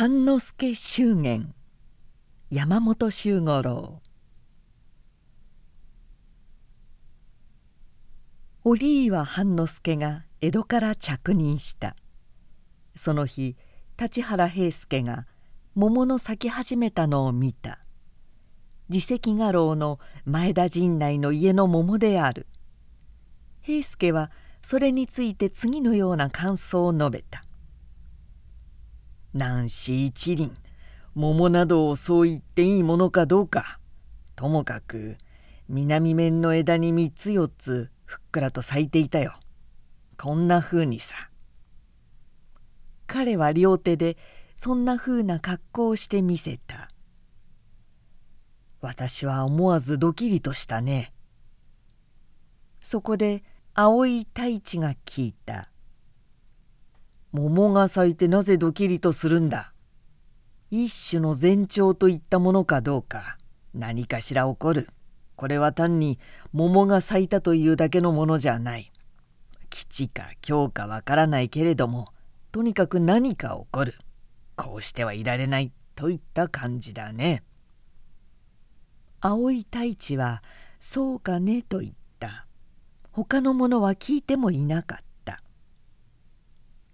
半之助祝言。山本周五郎。折岩半之助が江戸から着任した。その日立原平助が桃の咲き始めたのを見た。自責画廊の前田陣内の家の桃である。平助はそれについて次のような感想を述べた「南市一輪。桃などをそう言っていいものかどうか。ともかく南面の枝に3つ4つふっくらと咲いていたよ。こんなふうにさ」彼は両手でそんなふうな格好をしてみせた。私は思わずドキリとしたね。そこで青い太一が聞いた「桃が咲いてなぜドキリとするんだ？一種の前兆といったものかどうか何かしら起こる。これは単に桃が咲いたというだけのものじゃない。吉か凶かわからないけれどもとにかく何か起こる。こうしてはいられないといった感じだね。青い太一は「そうかね」と言った。他の者は聞いてもいなかった。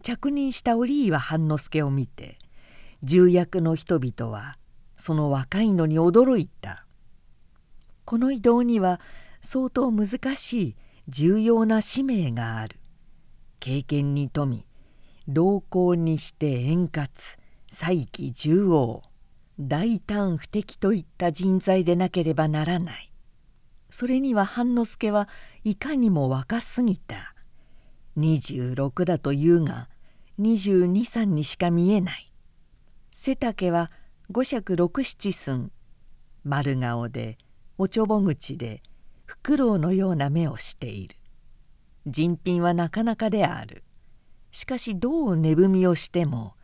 着任した折岩半之助を見て重役の人々はその若いのに驚いた。この移動には相当難しい重要な使命がある。経験に富み老功にして円滑再起重王大胆不敵といった人材でなければならない。それには半之助はいかにも若すぎた。26だというが223にしか見えない。背丈は五尺六七寸。丸顔でおちょぼ口でフクロウのような目をしている。人品はなかなかである。しかしどう値踏みをしても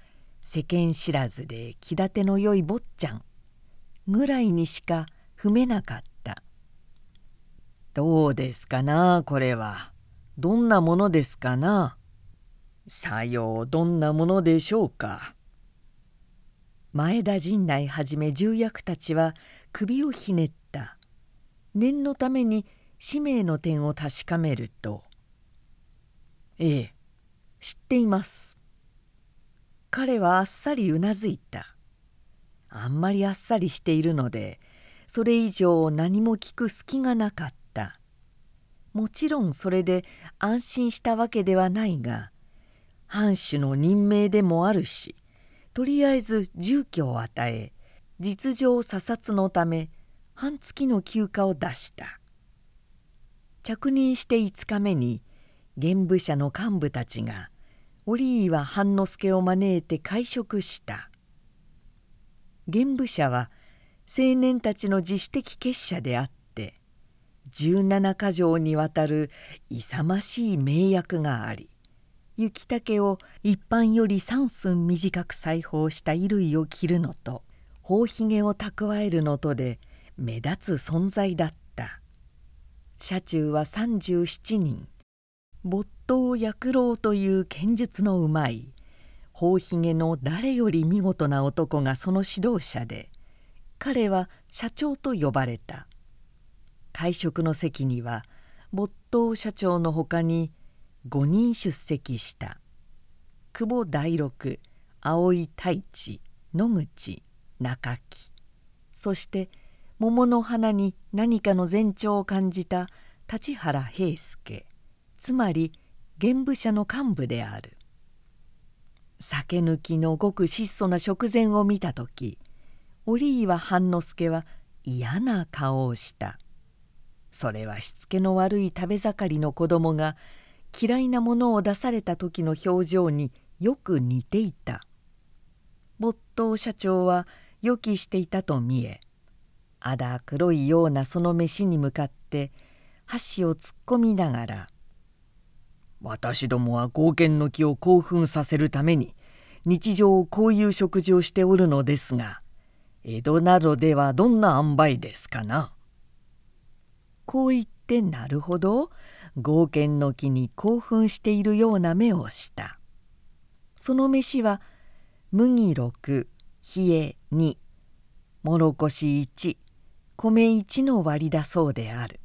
世間知らずで気立てのよい坊ちゃん。ぐらいにしか踏めなかった「どうですかなこれは。どんなものですかな。さようどんなものでしょうか」前田陣内はじめ重役たちは首をひねった。念のために使命の点を確かめると「ええ知っています」彼はあっさりうなずいた。あんまりあっさりしているのでそれ以上何も聞く隙がなかった。もちろんそれで安心したわけではないが藩主の任命でもあるしとりあえず住居を与え実情査察のため半月の休暇を出した。着任して5日目に現部社の幹部たちが折岩半之助を招いて会食した。現部社は青年たちの自主的結社であって17か条にわたる勇ましい名役があり雪竹を一般より3寸短く裁縫した衣類を着るのと頬ひげを蓄えるのとで目立つ存在だった。車中は37人。没頭躍郎という剣術のうまい。頬ひげの誰より見事な男がその指導者で彼は社長と呼ばれた。会食の席には没頭社長のほかに5人出席した。久保大六青井太一野口中木。そして桃の花に何かの前兆を感じた立原平助。つまり現部社の幹部である。酒抜きのごく質素な食前を見た時折岩半之助は嫌な顔をした。それはしつけの悪い食べ盛りの子供が嫌いなものを出された時の表情によく似ていた。没頭社長は予期していたと見えあだ黒いようなその飯に向かって箸を突っ込みながら「私どもは剛健の木を興奮させるために日常こういう食事をしておるのですが江戸などではどんな塩梅ですかな」こう言ってなるほど。剛健の木に興奮しているような目をした。その飯は麦6冷え2もろこし1米1の割だそうである。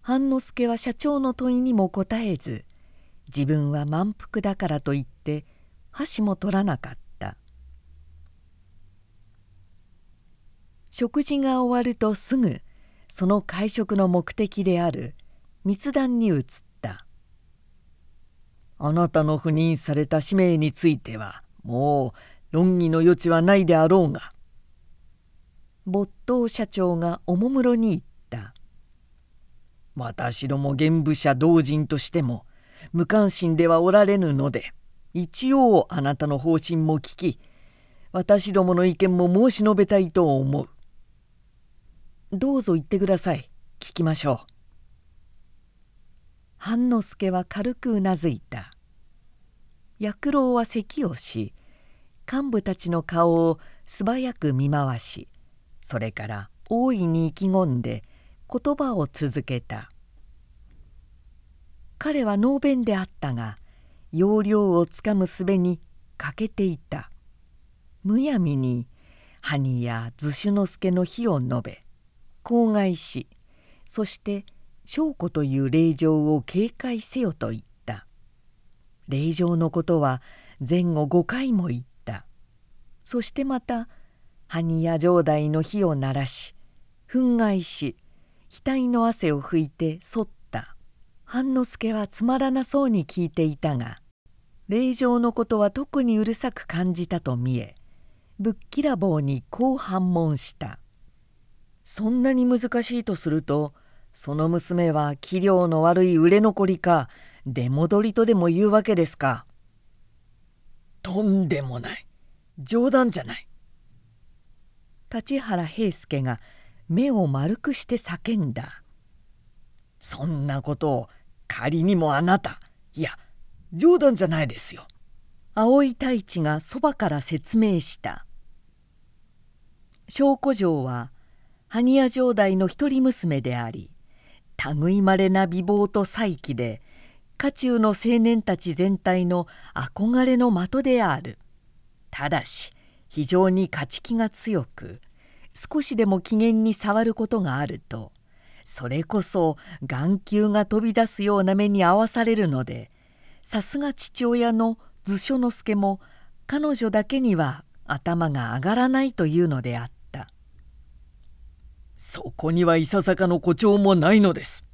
半之助は社長の問いにも答えず自分は満腹だからと言って箸も取らなかった。食事が終わるとすぐその会食の目的である密談に移った「あなたの赴任された使命についてはもう論議の余地はないであろうが」没頭社長がおもむろに言った「私ども現部社同人としても無関心ではおられぬので一応あなたの方針も聞き私どもの意見も申し述べたいと思う。どうぞ言ってください聞きましょう。半之助は軽くうなずいた。薬郎は咳をし幹部たちの顔を素早く見回しそれから大いに意気込んで言葉を続けた彼は能弁であったが要領をつかむすべに欠けていたむやみに埴や図種之助の非を述べ口外しそして証拠という令状を警戒せよと言った。令状のことは前後5回も言った。そしてまた埴や城代の火を鳴らし憤慨し額の汗を拭いてそった。半之助はつまらなそうに聞いていたが令状のことは特にうるさく感じたと見えぶっきらぼうにこう反問した「そんなに難しいとするとその娘は器量の悪い売れ残りか出戻りとでも言うわけですか」。とんでもない。冗談じゃない。立原平助が目を丸くして叫んだ「そんなことを仮にもあなた。いや冗談じゃないですよ」青井太一がそばから説明した。証拠城は埴屋城代の一人娘であり類まれな美貌と才気で家中の青年たち全体の憧れの的であるただし非常に勝ち気が強く少しでも機嫌に触ることがあるとそれこそ眼球が飛び出すような目に遭わされるのでさすが父親の図書之助も彼女だけには頭が上がらないというのであったそこにはいささかの誇張もないのです。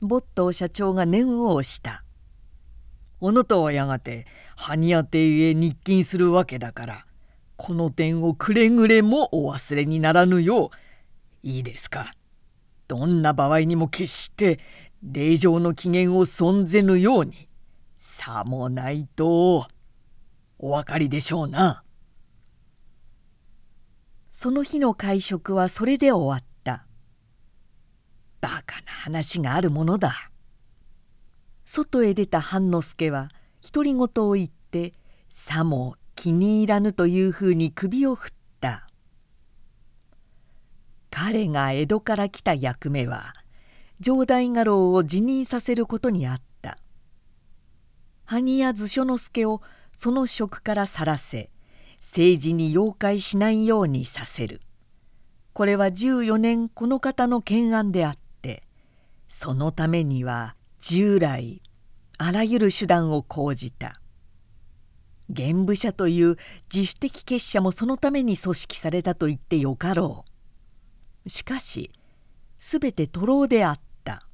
ボット社長が念を押した。あなたはやがて埴屋邸へ日勤するわけだからこの点をくれぐれもお忘れにならぬよういいですか？どんな場合にも決して令状の機嫌を損ぜぬようにさもないとお分かりでしょうな。その日の会食はそれで終わった。バカな話があるものだ。外へ出た半之助は独り言を言ってさも気に入らぬというふうに首を振った彼が江戸から来た役目は城代家老を辞任させることにあった埴屋図書之助をその職から去らせ政治に妖怪しないようにさせる。これは14年この方の懸案であってそのためには従来あらゆる手段を講じた。玄武者という自主的結社もそのために組織されたと言ってよかろう。しかし全て徒労であった。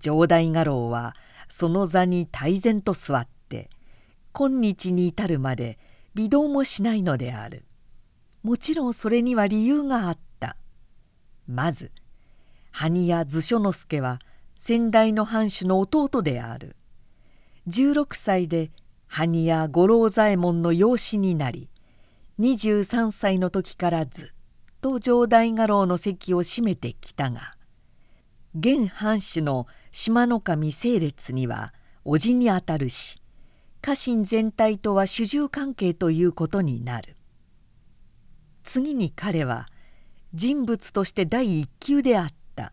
城代家老はその座に泰然と座って今日に至るまで微動もしないのである。もちろんそれには理由があった。まず埴屋図書之助は先代の藩主の弟である。16歳で埴屋五郎左衛門の養子になり23歳の時からずっと城代家老の席を占めてきたが現藩主の島の神整列には叔父にあたるし家臣全体とは主従関係ということになる。次に彼は人物として第一級であった。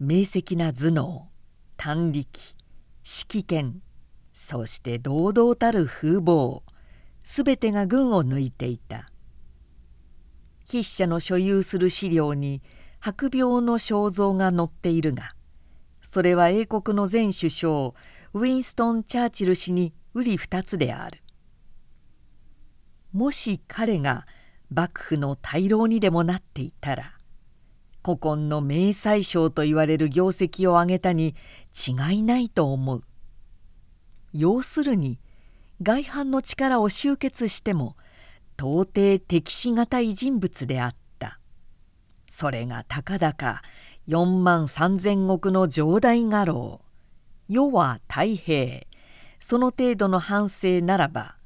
明晰な頭脳短力指揮権そして堂々たる風貌すべてが群を抜いていた。筆者の所有する資料に白病の肖像が載っているがそれは英国の前首相ウィンストン・チャーチル氏に瓜二つである。もし彼が幕府の大老にでもなっていたら古今の名宰相と言われる業績を上げたに違いないと思う。要するに外藩の力を集結しても到底敵しがたい人物であった。それがたかだか4万3,000億の上代画廊世は太平。その程度の反省ならば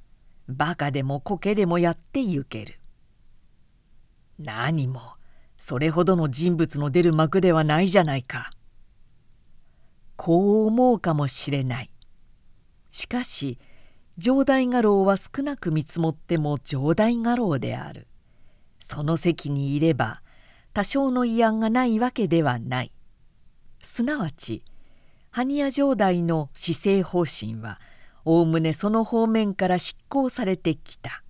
バカでも苔でもやってゆける。何もそれほどの人物の出る幕ではないじゃないか。こう思うかもしれない。しかし上代画廊は少なく見積もっても上代画廊である。その席にいれば多少の慰安がないわけではない。すなわち埴屋城代の施政方針はおおむねその方面から執行されてきた。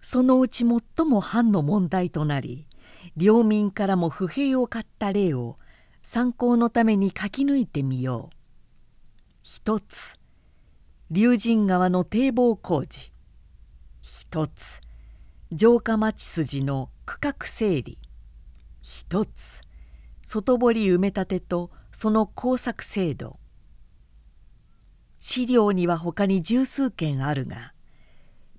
そのうち最も藩の問題となり領民からも不平を買った例を参考のために書き抜いてみよう。一つ龍神川の堤防工事。一つ城下町筋の区画整理。一つ外堀埋め立てとその工作制度資料には他に十数件あるが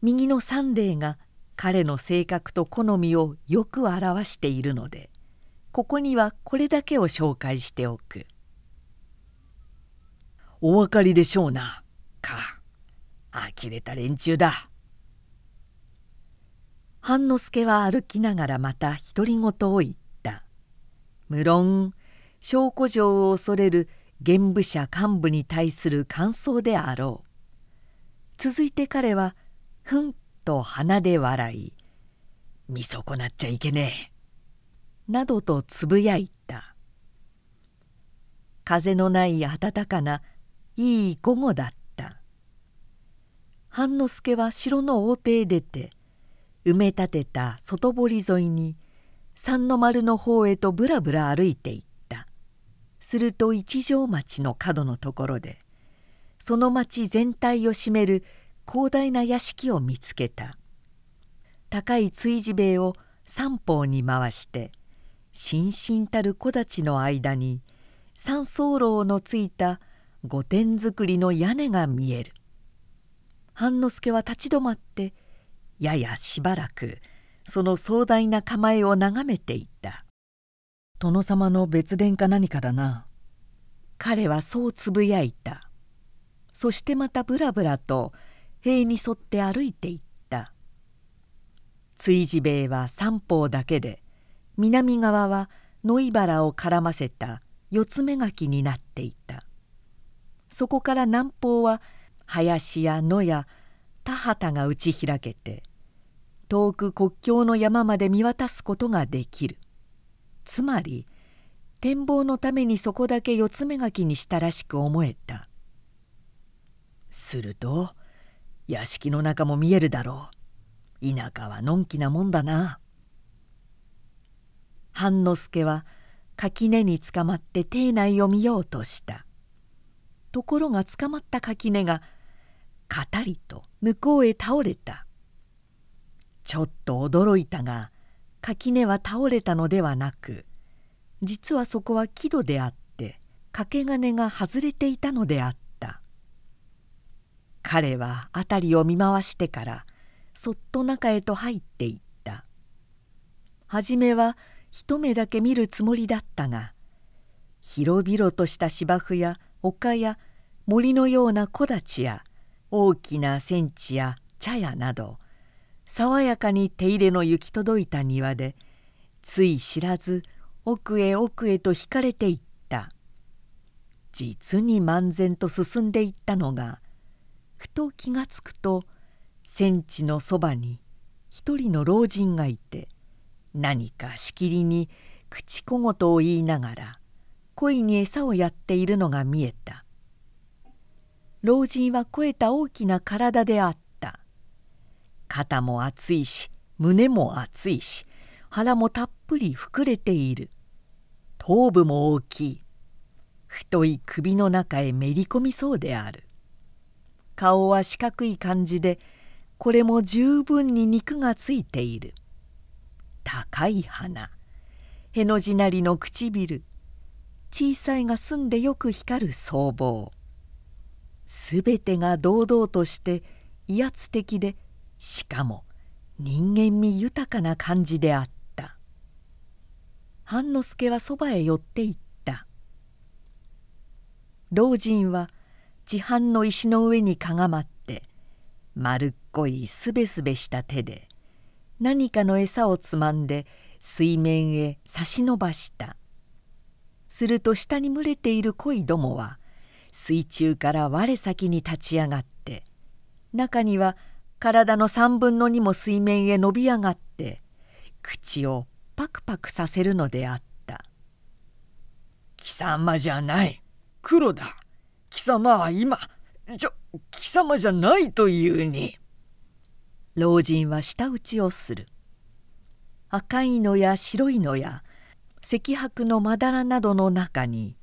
右の三例が彼の性格と好みをよく表しているのでここにはこれだけを紹介しておく。お分かりでしょうな。か。呆れた連中だ。半之助は歩きながらまた独り言を言った。無論証拠状を恐れる現部者幹部に対する感想であろう。続いて彼はふんと鼻で笑い「見損なっちゃいけねえ」などとつぶやいた。風のない暖かないい午後だった。半之助は城の大手へ出て埋め立てた外堀沿いに三の丸の方へとぶらぶら歩いていた。すると一条町の角のところでその町全体を占める広大な屋敷を見つけた。高い追事塀を三方に回してしんしんたる木立の間に三層楼のついた御殿造りの屋根が見える。半之助は立ち止まってややしばらくその壮大な構えを眺めていた。殿様の別殿か何かだな。彼はそうつぶやいた。そしてまたぶらぶらと塀に沿って歩いていった。追事塀は三方だけで南側は野井原を絡ませた四つ目垣になっていた。そこから南方は林や野や田畑が打ち開けて遠く国境の山まで見渡すことができる。つまり展望のためにそこだけ四つ目垣にしたらしく思えた。すると屋敷の中も見えるだろう。田舎はのんきなもんだな。半之助は垣根につかまって邸内を見ようとした。ところが捕まった垣根がかたりと向こうへ倒れた。ちょっと驚いたが垣根は倒れたのではなく実はそこは木戸であって掛け金が外れていたのであった。彼は辺りを見回してからそっと中へと入っていった。初めは一目だけ見るつもりだったが広々とした芝生や丘や森のような木立や大きな戦地や茶屋など爽やかに手入れの行き届いた庭でつい知らず奥へ奥へと引かれていった。実に漫然と進んでいったのがふと気がつくと戦地のそばに一人の老人がいて何かしきりに口小言を言いながら恋に餌をやっているのが見えた。老人は肥えた大きな体であった。肩も厚いし胸も厚いし腹もたっぷり膨れている。頭部も大きい。太い首の中へめり込みそうである。顔は四角い感じでこれも十分に肉がついている。高い鼻。への字なりの唇。小さいが澄んでよく光る僧帽。すべてが堂々として威圧的でしかも人間味豊かな感じであった。半之助はそばへ寄っていった。老人は地飯の石の上にかがまって丸っこいすべすべした手で何かの餌をつまんで水面へ差し伸ばした。すると下に群れている鯉どもは水中から我先に立ち上がって中には体の3分の2も水面へ伸び上がって口をパクパクさせるのであった「貴様じゃない。黒だ。貴様は今ちょ貴様じゃないというに」老人は舌打ちをする。赤いのや白いのや石白のまだらなどの中に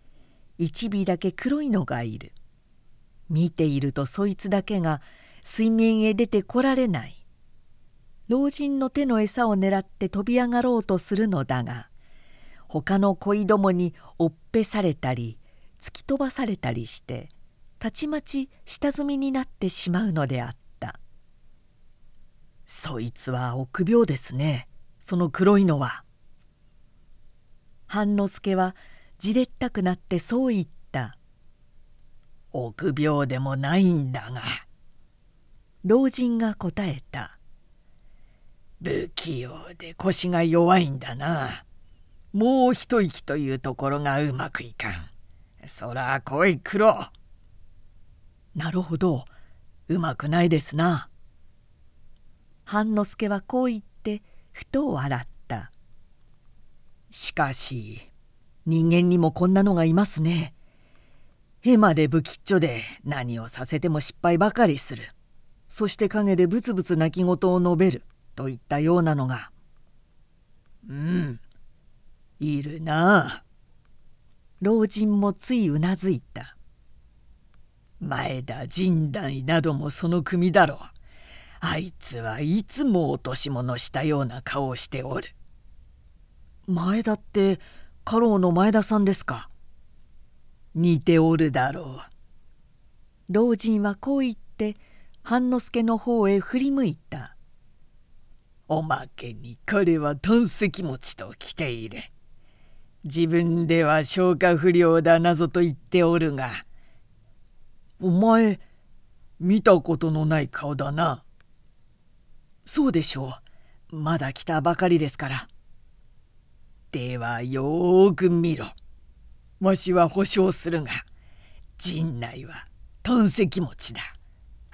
一尾だけ黒いのがいる。見ているとそいつだけが水面へ出てこられない。老人の手の餌を狙って飛び上がろうとするのだが他の恋どもに追っぺされたり突き飛ばされたりしてたちまち下積みになってしまうのであった。そいつは臆病ですねその黒いのは。半之助はじれったくなってそう言った「臆病でもないんだが」老人が答えた「不器用で腰が弱いんだな。もう一息というところがうまくいかん。そら来い黒」なるほど。うまくないですな。半之助はこう言ってふと笑った。しかし人間にもこんなのがいますね。絵まで不吉っちょで何をさせても失敗ばかりする。そして陰でブツブツ泣き言を述べるといったようなのが。うんいるな。老人もついうなずいた。前田神代などもその組だろう。あいつはいつも落とし物したような顔をしておる。前田って家老の前田さんですか？似ておるだろう。老人はこう言って半之助の方へ振り向いた。おまけに彼は胆石持ちと来ている。自分では消化不良だなぞと言っておるが。お前見たことのない顔だな。そうでしょう。まだ来たばかりですから。ではよーく見ろ。わしは保証するが陣内は胆石持ちだ。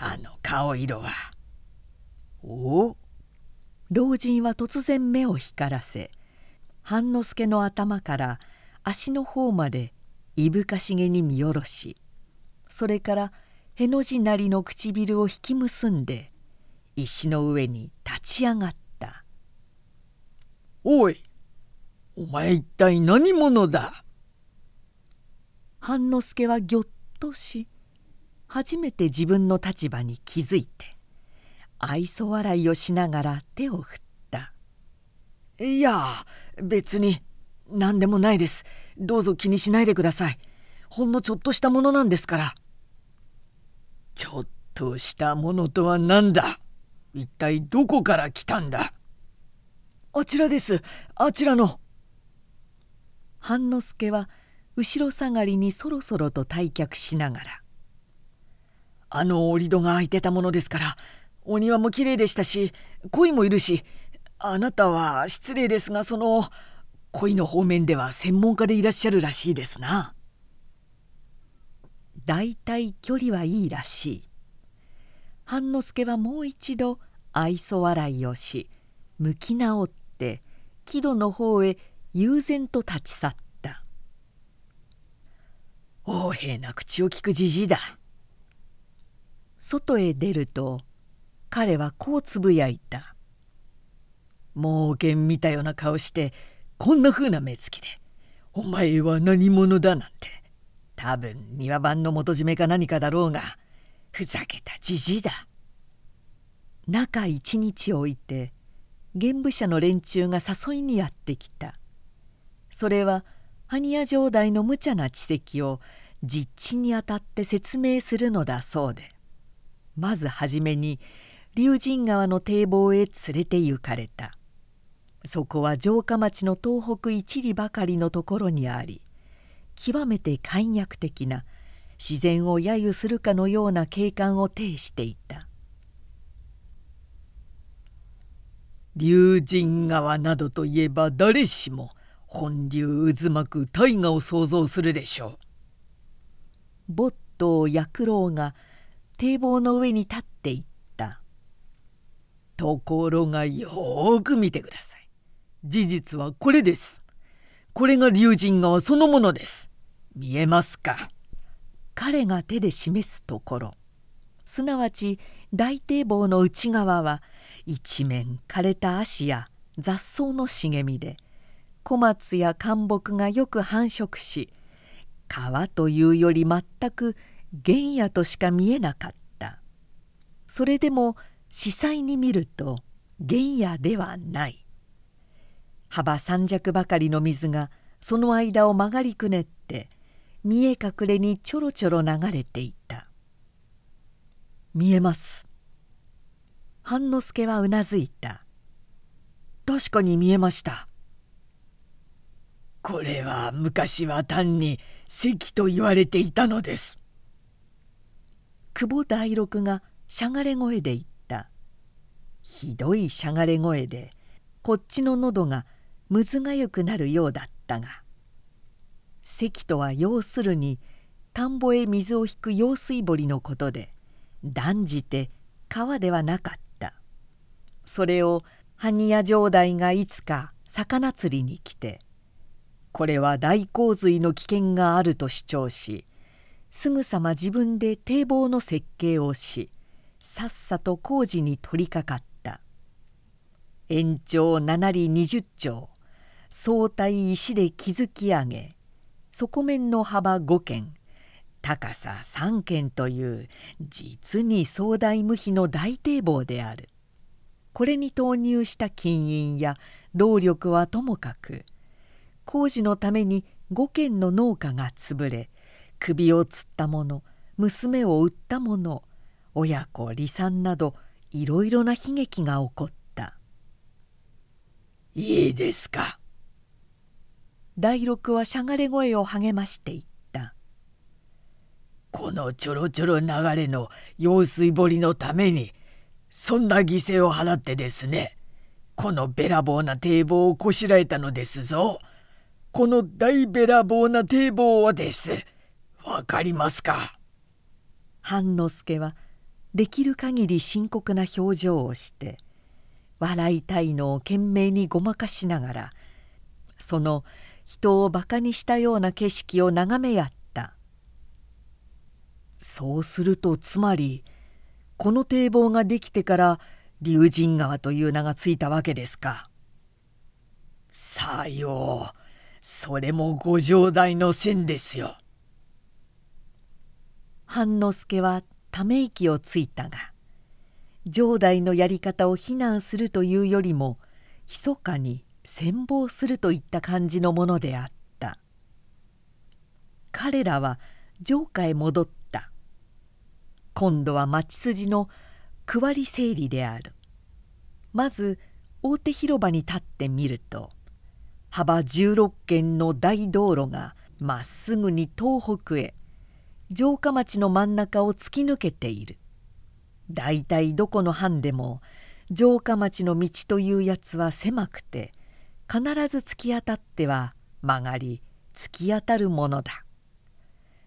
あの顔色は。お？老人は突然目を光らせ半之助の頭から足の方までいぶかしげに見下ろしそれからへの字なりの唇を引き結んで石の上に立ち上がった「おいお前一体何者だ?」半之助はぎょっとし初めて自分の立場に気づいて愛想笑いをしながら手を振った「いや別に何でもないです。どうぞ気にしないでください。ほんのちょっとしたものなんですから」ちょっとしたものとは何だ？一体どこから来たんだ？あちらです。あちらの。半之助は後ろ下がりにそろそろと退却しながら「あの折戸が開いてたものですからお庭もきれいでしたし鯉もいるしあなたは失礼ですがその鯉の方面では専門家でいらっしゃるらしいですな」。だいたい距離はいいらしい。半之助はもう一度愛想笑いをし向き直って木戸の方へ悠然と立ち去った。横柄な口を聞くじじいだ外へ出ると彼はこうつぶやいた「猛犬見たような顔してこんなふうな目つきでお前は何者だなんて。多分庭番の元締めか何かだろうがふざけたじじいだ」中一日置いて玄武者の連中が誘いにやってきた。それは埴屋城代の無茶な知跡を実地にあたって説明するのだそうで。まず初めに龍神川の堤防へ連れて行かれたそこは城下町の東北一里ばかりのところにあり極めて簡約的な自然を揶揄するかのような景観を呈していた龍神川などといえば誰しも本流渦巻く大河を想像するでしょう。没頭薬老が堤防の上に立っていった「ところがよく見てください。事実はこれです。これが龍神川そのものです。見えますか?」彼が手で示すところすなわち大堤防の内側は一面枯れた足や雑草の茂みで小松や灌木がよく繁殖し川というより全く原野としか見えなかった。それでも司祭に見ると原野ではない。幅三尺ばかりの水がその間を曲がりくねって見え隠れにちょろちょろ流れていた「見えます」半之助はうなずいた「確かに見えました」これは昔は単に関と言われていたのです。久保大六がしゃがれ声で言った。ひどいしゃがれ声でこっちの喉がむずがゆくなるようだったが。関とは要するに田んぼへ水を引く用水堀のことで断じて川ではなかった。それを埴屋城代がいつか魚釣りに来てこれは大洪水の危険があると主張しすぐさま自分で堤防の設計をしさっさと工事に取り掛かった。延長7里20丁。相対石で築き上げ。底面の幅5軒。高さ3軒という実に壮大無比の大堤防である。これに投入した金印や労力はともかく。工事のために5軒の農家が潰れ首をつった者娘を売った者親子離散などいろいろな悲劇が起こった「いいですか」第六はしゃがれ声を励ましていった「このちょろちょろ流れの用水堀のためにそんな犠牲を払ってですねこのべらぼうな堤防をこしらえたのですぞ。この大べらぼうな堤防をですわかりますか？半之助はできる限り深刻な表情をして笑いたいのを懸命にごまかしながらその人をバカにしたような景色を眺めやったそうするとつまりこの堤防ができてから龍神川という名がついたわけですか。さようそれもご城代の線ですよ。半之助はため息をついたが城代のやり方を非難するというよりも密かに羨望するといった感じのものであった。彼らは城下へ戻った。今度は町筋の区割り整理である。まず大手広場に立ってみると幅16軒の大道路がまっすぐに東北へ城下町の真ん中を突き抜けている大体どこの藩でも城下町の道というやつは狭くて必ず突き当たっては曲がり突き当たるものだ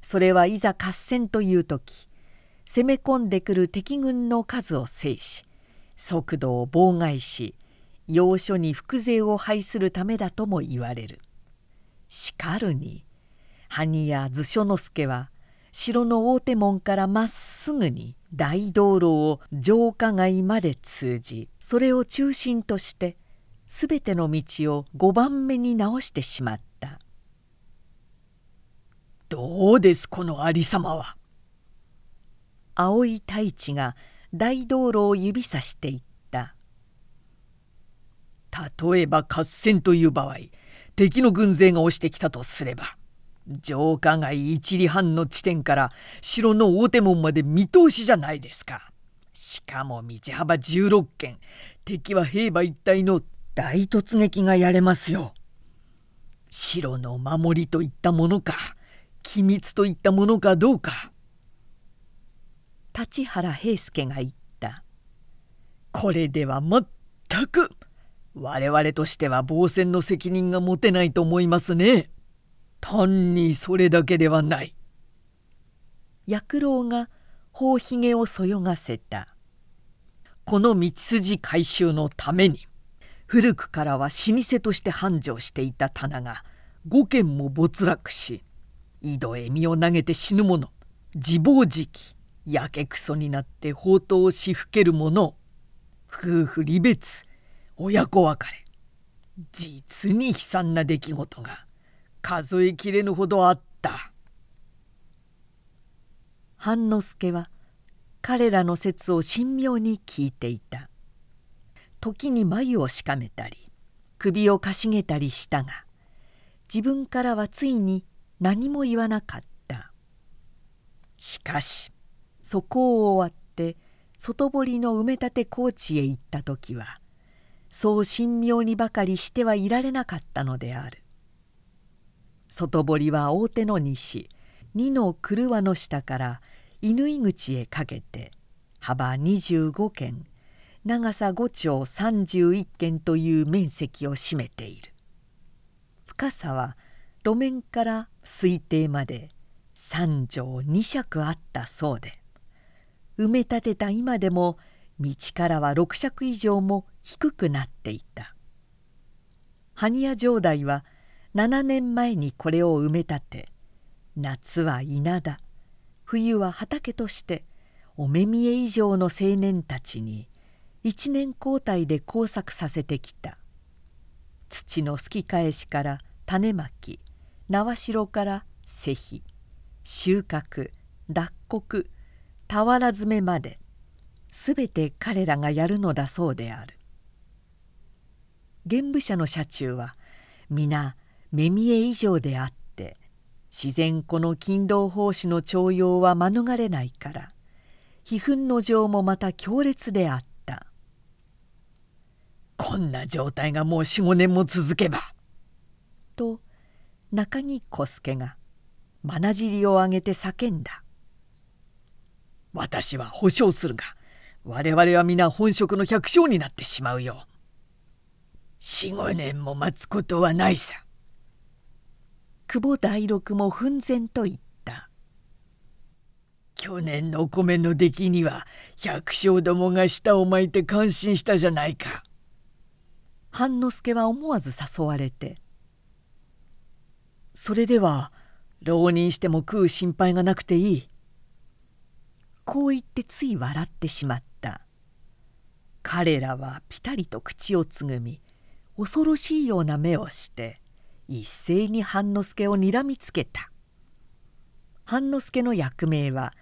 それはいざ合戦という時攻め込んでくる敵軍の数を制し速度を妨害し要所に複税を排するためだとも言われる。しかるに埴や図書之助は城の大手門からまっすぐに大道路を城下街まで通じそれを中心として全ての道を5番目に直してしまった「どうですこのありさまは」青い太一が大道路を指さしていった。例えば合戦という場合敵の軍勢が押してきたとすれば城下街一里半の地点から城の大手門まで見通しじゃないですか。しかも道幅16軒敵は兵馬一体の大突撃がやれますよ。城の守りといったものか機密といったものかどうか。立原平助が言ったこれでは全く我々としては防戦の責任が持てないと思いますね。単にそれだけではない。薬郎が頬ひげをそよがせた。この道筋改修のために古くからは老舗として繁盛していた棚が5軒も没落し井戸へ身を投げて死ぬ者自暴自棄やけくそになって宝刀をしふける者夫婦離別親子別れ実に悲惨な出来事が。数えきれぬほどあった。半之助は彼らの説を神妙に聞いていた。時に眉をしかめたり首をかしげたりしたが自分からはついに何も言わなかった。しかしそこを終わって外堀の埋め立て高地へ行った時はそう神妙にばかりしてはいられなかったのである。外堀は大手の西。二の車の下から乾口へかけて幅25軒長さ5丁31軒という面積を占めている。深さは路面から水底まで3畳2尺あったそうで。埋め立てた今でも道からは6尺以上も低くなっていた。埴屋城代は7年前にこれを埋め立て。夏は稲田。冬は畑として。お目見え以上の青年たちに。一年交代で工作させてきた。土のすき返しから種まき。縄代から施肥。収穫。脱穀。俵詰めまで。すべて彼らがやるのだそうである。玄武者の車中は皆目見え以上であって自然この勤労奉仕の徴用は免れないから悲憤の情もまた強烈であった。こんな状態がもう45年も続けばと中木小助がまなじりを上げて叫んだ。私は保証するが我々は皆本職の百姓になってしまうよ45年も待つことはないさ。久保大六も奮然と言った「去年のお米の出来には百姓どもが舌を巻いて感心したじゃないか」半之助は思わず誘われて「それでは浪人しても食う心配がなくていい」こう言ってつい笑ってしまった。彼らはぴたりと口をつぐみ恐ろしいような目をして一斉に半之助をにらみつけた。半之助の役名は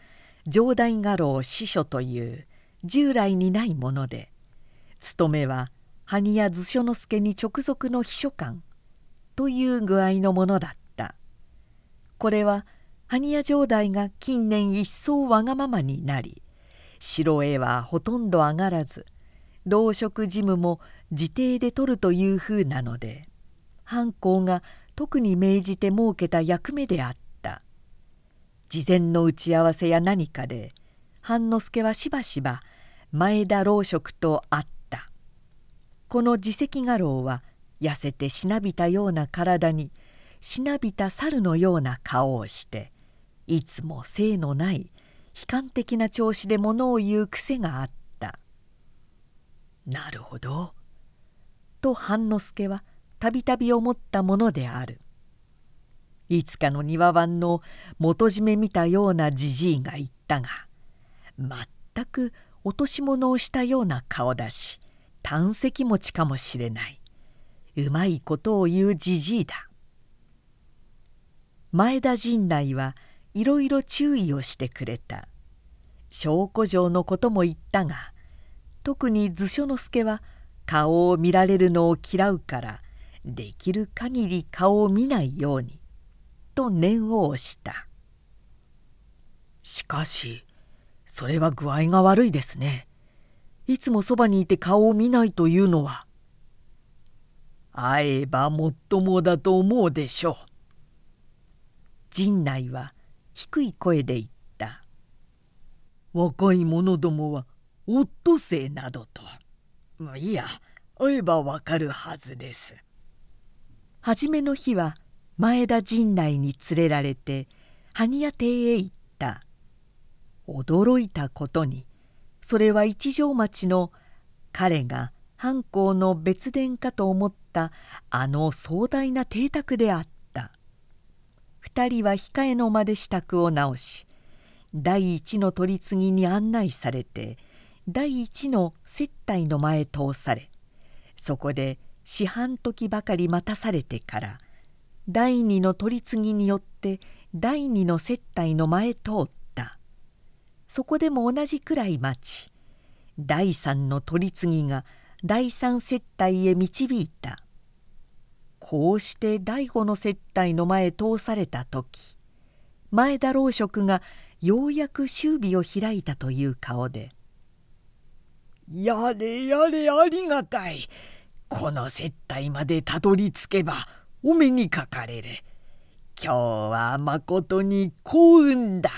上代家老司書という従来にないもので務めは埴屋図書之助に直属の秘書官という具合のものだった。これは埴屋城代が近年一層わがままになり城へはほとんど上がらず老職事務も自邸で取るというふうなので藩公が特に命じて設けた役目であった。事前の打ち合わせや何かで半之助はしばしば前田老職と会った。この自責画廊は痩せてしなびたような体にしなびた猿のような顔をしていつも性のない悲観的な調子でものを言う癖があった「なるほど」と半之助はたびたび思ったものである。いつかの庭番の元締め見たようなじじいが言ったが全く落とし物をしたような顔だし胆石持ちかもしれない。うまいことを言うじじいだ。前田陣内はいろいろ注意をしてくれた。証拠城のことも言ったが特に図書之助は顔を見られるのを嫌うからできる限り顔を見ないようにと念を押した。しかしそれは具合が悪いですね。いつもそばにいて顔を見ないというのは会えばもっともだと思うでしょう。陣内は低い声で言った「若い者どもはオットセイなどと。いや会えばわかるはずです」初めの日は前田陣内に連れられて埴屋邸へ行った。驚いたことにそれは一条町の彼が藩校の別殿かと思ったあの壮大な邸宅であった。二人は控えの間で支度を直し第一の取り次ぎに案内されて第一の接待の前通されそこで四半時ばかり待たされてから第二の取り次ぎによって第二の接待の前通った。そこでも同じくらい待ち第三の取り次ぎが第三接待へ導いた。こうして第五の接待の前通された時前田老職がようやく終尾を開いたという顔で「やれやれありがたい。この接待までたどり着けばお目にかかれる。今日はまことに幸運だ」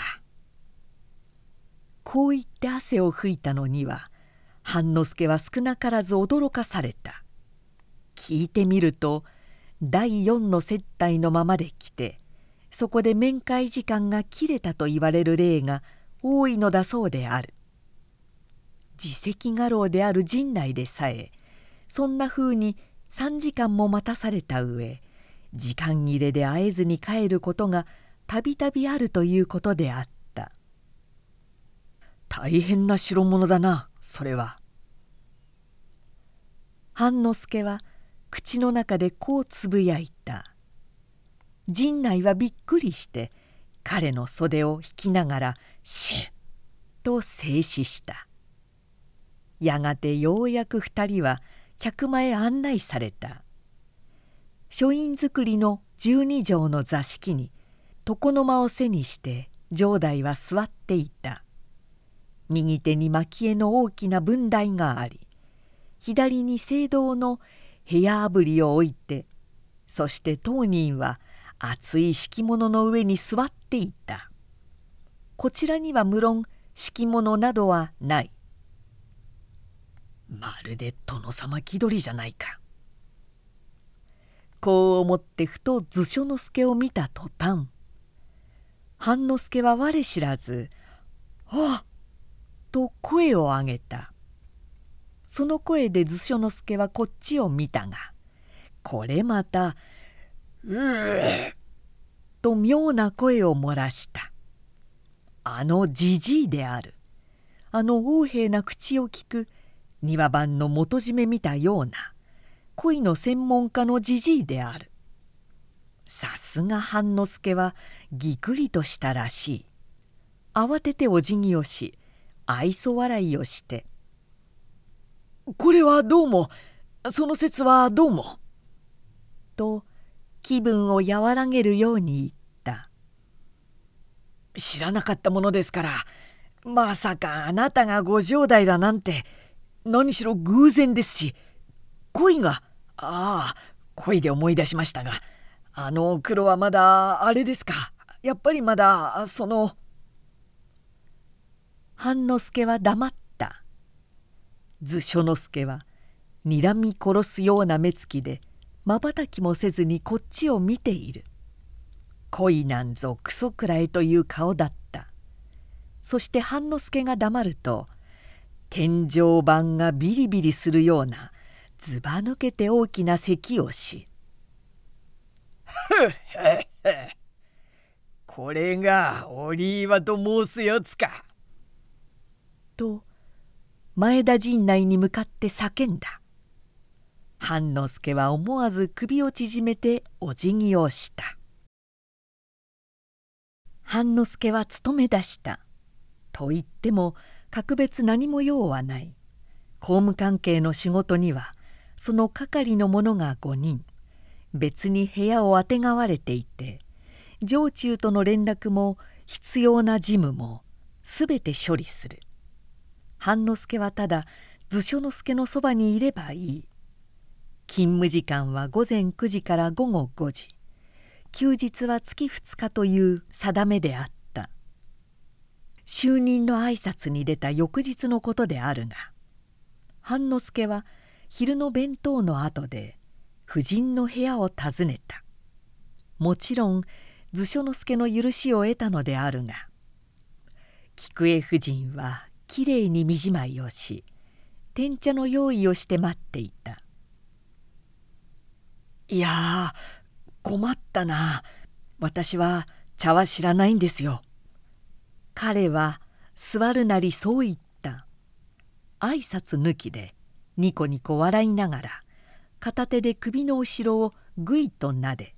こう言って汗を拭いたのには半之助は少なからず驚かされた。聞いてみると第四の接待のままで来てそこで面会時間が切れたと言われる例が多いのだそうである。自責画廊である陣内でさえそんなふうに3時間も待たされた上時間切れで会えずに帰ることがたびたびあるということであった。大変な代物だなそれは。半之助は口の中でこうつぶやいた。陣内はびっくりして彼の袖を引きながら「シュッ」と静止した。やがてようやく二人は客間へ案内された。書院造りの十二畳の座敷に床の間を背にして城代は座っていた。右手に蒔絵の大きな文台があり左に聖堂の部屋あぶりを置いてそして当人は厚い敷物の上に座っていた。こちらには無論敷物などはない。まるで殿様気取りじゃないか。こう思ってふと図書之助を見た途端半之助は我知らず「あっ!」と声を上げたその声で図書之助はこっちを見たがこれまた「うえ!」と妙な声を漏らしたあのじじいであるあの横柄な口を聞く庭番の元締め見たような恋の専門家のじじいである。さすが半之助はぎくりとしたらしい。慌ててお辞儀をし愛想笑いをして「これはどうもその説はどうも」と気分を和らげるように言った「知らなかったものですからまさかあなたがご城代だなんて何しろ偶然ですし恋がああ恋で思い出しましたがあの黒はまだあれですか？やっぱりまだその半之助は黙った。図書之助は睨み殺すような目つきでまばたきもせずにこっちを見ている。恋なんぞクソくらいという顔だった。そして半之助が黙ると天井板がビリビリするようなずば抜けて大きな咳をし「これがオリーワと申すやつか」と前田陣内に向かって叫んだ。半之助は思わず首を縮めてお辞儀をした。半之助は勤め出した。と言っても格別何も用はない。公務関係の仕事にはその係の者が5人。別に部屋をあてがわれていて城中との連絡も必要な事務も全て処理する。半之助はただ図書之助のそばにいればいい。勤務時間は午前9時から午後5時。休日は月2日という定めであった。就任の挨拶に出た翌日のことであるが半之助は昼の弁当の後で夫人の部屋を訪ねた。もちろん図書之助の許しを得たのであるが菊江夫人はきれいに身じまいをし天茶の用意をして待っていた「いや困ったな。私は茶は知らないんですよ」彼は座るなりそう言った。挨拶抜きでニコニコ笑いながら片手で首の後ろをぐいとなで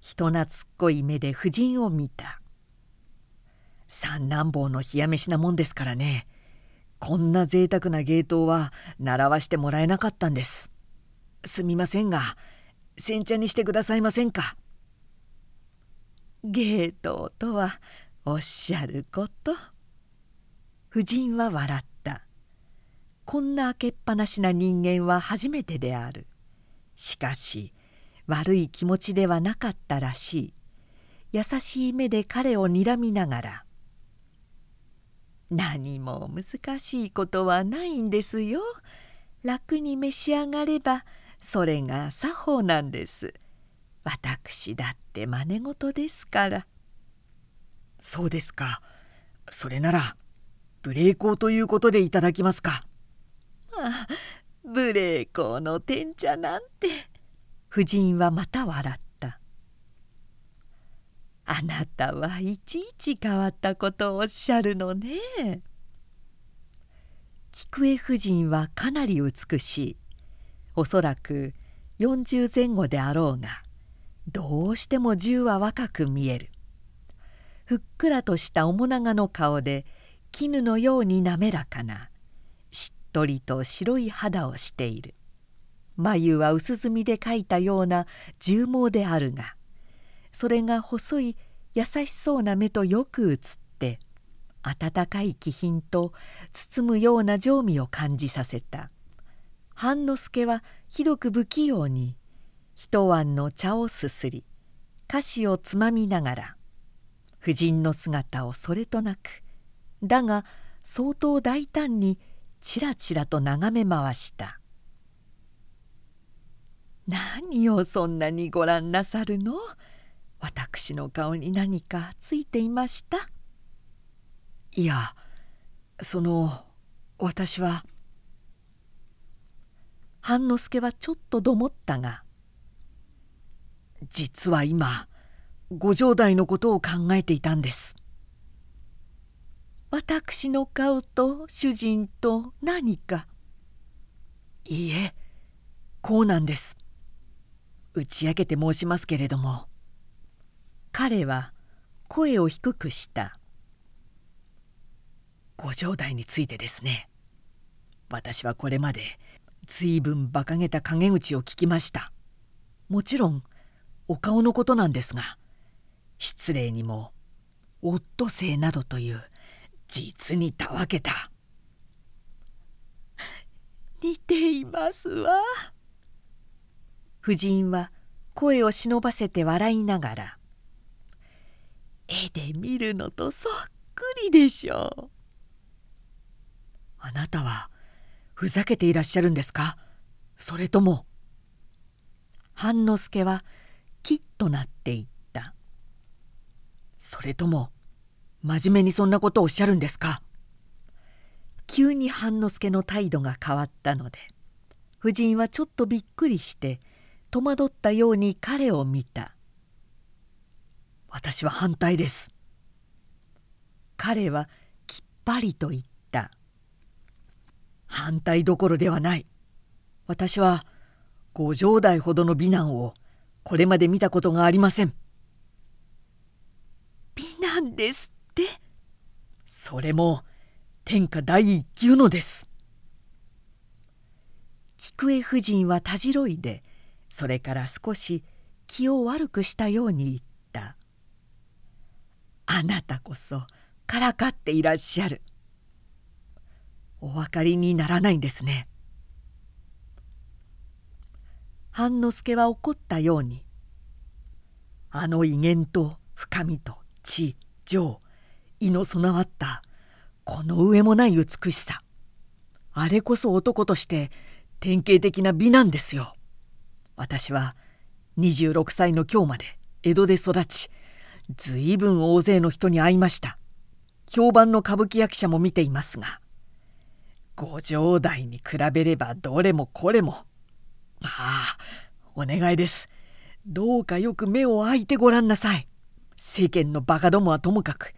人懐っこい目で夫人を見た。三男坊の冷や飯なもんですからね。こんな贅沢な芸当は習わしてもらえなかったんです。すみませんが煎茶にしてくださいませんか。芸当とはおっしゃること。夫人は笑った。こんな開けっぱなしな人間は初めてである。しかし悪い気持ちではなかったらしい。優しい目で彼をにらみながら「何も難しいことはないんですよ。楽に召し上がればそれが作法なんです。私だって真似事ですから」そうですか。それなら無礼講ということでいただきますか。ああ無礼講の天茶なんて。夫人はまた笑った。あなたはいちいち変わったことをおっしゃるのね。菊江夫人はかなり美しい。おそらく40前後であろうがどうしても十は若く見えるふっくらとした面長の顔で絹のように滑らかなしっとりと白い肌をしている。眉は薄墨で描いたような重毛であるがそれが細い優しそうな目とよく映って温かい気品と包むような情味を感じさせた。半之助はひどく不器用に一碗の茶をすすり菓子をつまみながら夫人の姿をそれとなくだが相当大胆にちらちらと眺め回した何をそんなにご覧なさるの私の顔に何かついていましたいやその私は半之助はちょっとどもったが実は今ご城代のことを考えていたんです。私の顔と主人と何か。いいえこうなんです。打ち明けて申しますけれども。彼は声を低くした。ご城代についてですね。私はこれまで随分馬鹿げた陰口を聞きました。もちろんお顔のことなんですが。失礼にもオットセイなどという実にたわけた。似ていますわ。夫人は声を忍ばせて笑いながら「絵で見るのとそっくりでしょう」あなたはふざけていらっしゃるんですか？それとも半之助はきっとなっていたそれとも真面目にそんなことをおっしゃるんですか？急に半之助の態度が変わったので夫人はちょっとびっくりして戸惑ったように彼を見た「私は反対です」彼はきっぱりと言った。反対どころではない。私は五丈代ほどの美男をこれまで見たことがありません。美男ですって。それも天下第一級のです。菊江夫人はたじろいでそれから少し気を悪くしたように言った「あなたこそからかっていらっしゃる」お分かりにならないんですね。半之助は怒ったように「あの威厳と深みと地情意の備わったこの上もない美しさ。あれこそ男として典型的な美なんですよ。私は26歳の今日まで江戸で育ち随分大勢の人に会いました。評判の歌舞伎役者も見ていますが五条代に比べればどれもこれも。ああお願いです。どうかよく目を開いてごらんなさい。世間のバカどもはともかく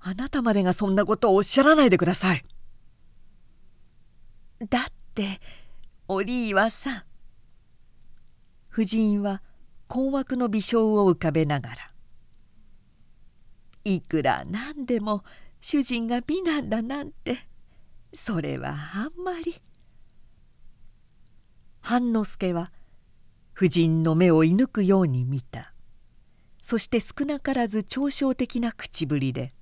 あなたまでがそんなことをおっしゃらないでください。だって織岩さん夫人は困惑の微笑を浮かべながら「いくらなんでも主人が美男だなんてそれはあんまり」半之助は夫人の目を射抜くように見た。そして少なからず嘲笑的な口ぶりで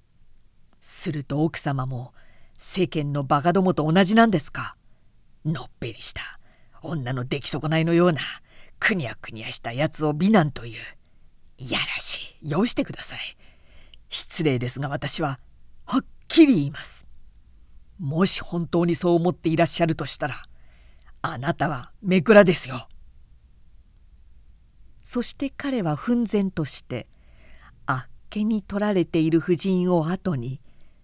「すると奥様も世間のバカどもと同じなんですか。のっぺりした。女の出来損ないのような。くにゃくにゃしたやつを美男という。いやらしい。よしてください。失礼ですが私ははっきり言います。もし本当にそう思っていらっしゃるとしたらあなたはめくらですよ。そして彼は奮然としてあっけに取られている婦人を後に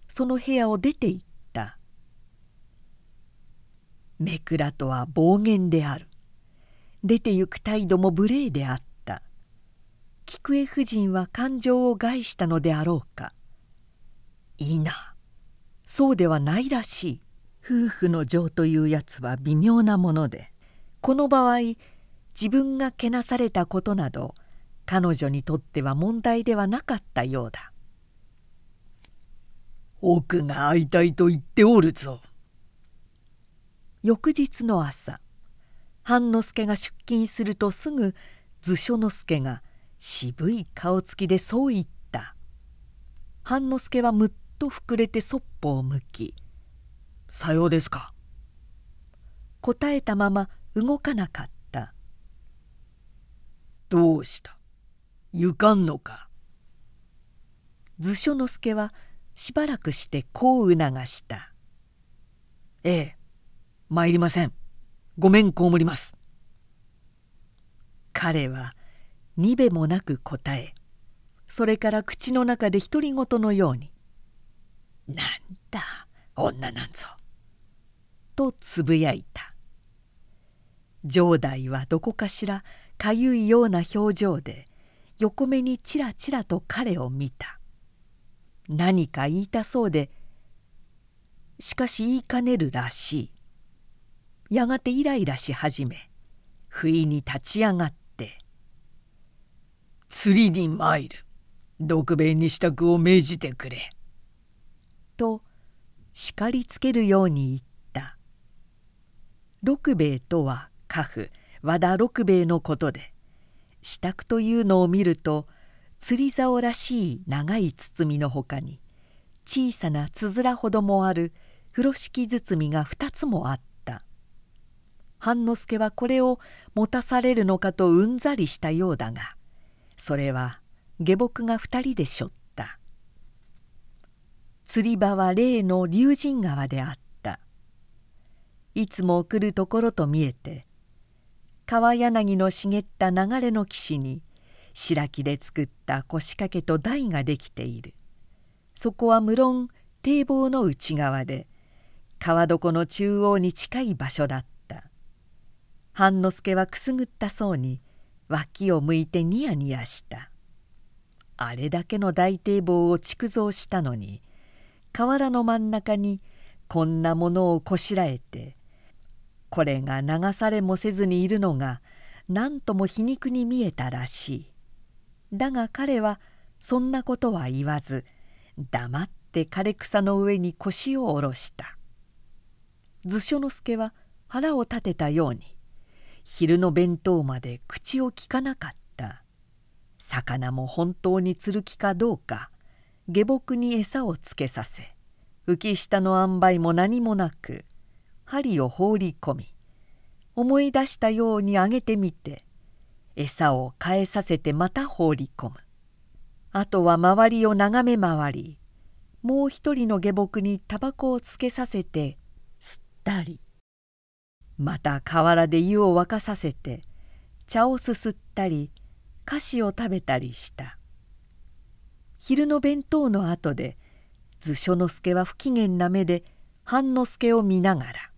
その部屋を出て行った。めくらとは暴言である。出て行く態度も無礼であった。菊江夫人は感情を害したのであろうか。いいな。そうではないらしい。夫婦の情というやつは微妙なもので。この場合自分がけなされたことなど彼女にとっては問題ではなかったようだ。奥が会いたいと言っておるぞ。翌日の朝半之助が出勤するとすぐ図書之助が渋い顔つきでそう言った。半之助はむっと膨れてそっぽを向きさようですか」答えたまま動かなかった「どうした？行かんのか?」図書之助はしばらくしてこう促した「ええ参りません。ごめんこむります」彼はにべもなく答えそれから口の中で独り言のように「なんだ女なんぞとつぶやいた。城代はどこかしらかゆいような表情で横目にちらちらと彼を見た。何か言いたそうでしかし言いかねるらしい。やがてイライラし始め不意に立ち上がって「釣りに参る。独兵衛に支度を命じてくれ」と叱りつけるように言った。六兵衛とは家父和田六兵衛のことで支度というのを見ると釣り竿らしい長い包みのほかに小さなつづらほどもある風呂敷包みが2つもあった。半之助はこれを持たされるのかとうんざりしたようだがそれは下僕が2人でしょった。釣り場は例の龍神川であった。いつも来るところと見えて川柳の茂った流れの岸に白木で作った腰掛けと台ができている。そこは無論堤防の内側で川床の中央に近い場所だった。半之助はくすぐったそうに脇を向いてニヤニヤした。あれだけの大堤防を築造したのに河原の真ん中にこんなものをこしらえてこれが流されもせずにいるのが何とも皮肉に見えたらしい。だが彼はそんなことは言わず黙って枯れ草の上に腰を下ろした。図書之助は腹を立てたように昼の弁当まで口をきかなかった。魚も本当に釣る気かどうか下僕に餌をつけさせ浮き下の塩梅も何もなく針を放り込み思い出したようにあげてみて餌を変えさせてまた放り込む。あとは周りを眺め回りもう一人の下僕にタバコをつけさせて吸ったりまた河原で湯を沸かさせて茶をすすったり菓子を食べたりした。昼の弁当の後で図書之助は不機嫌な目で半之助を見ながら「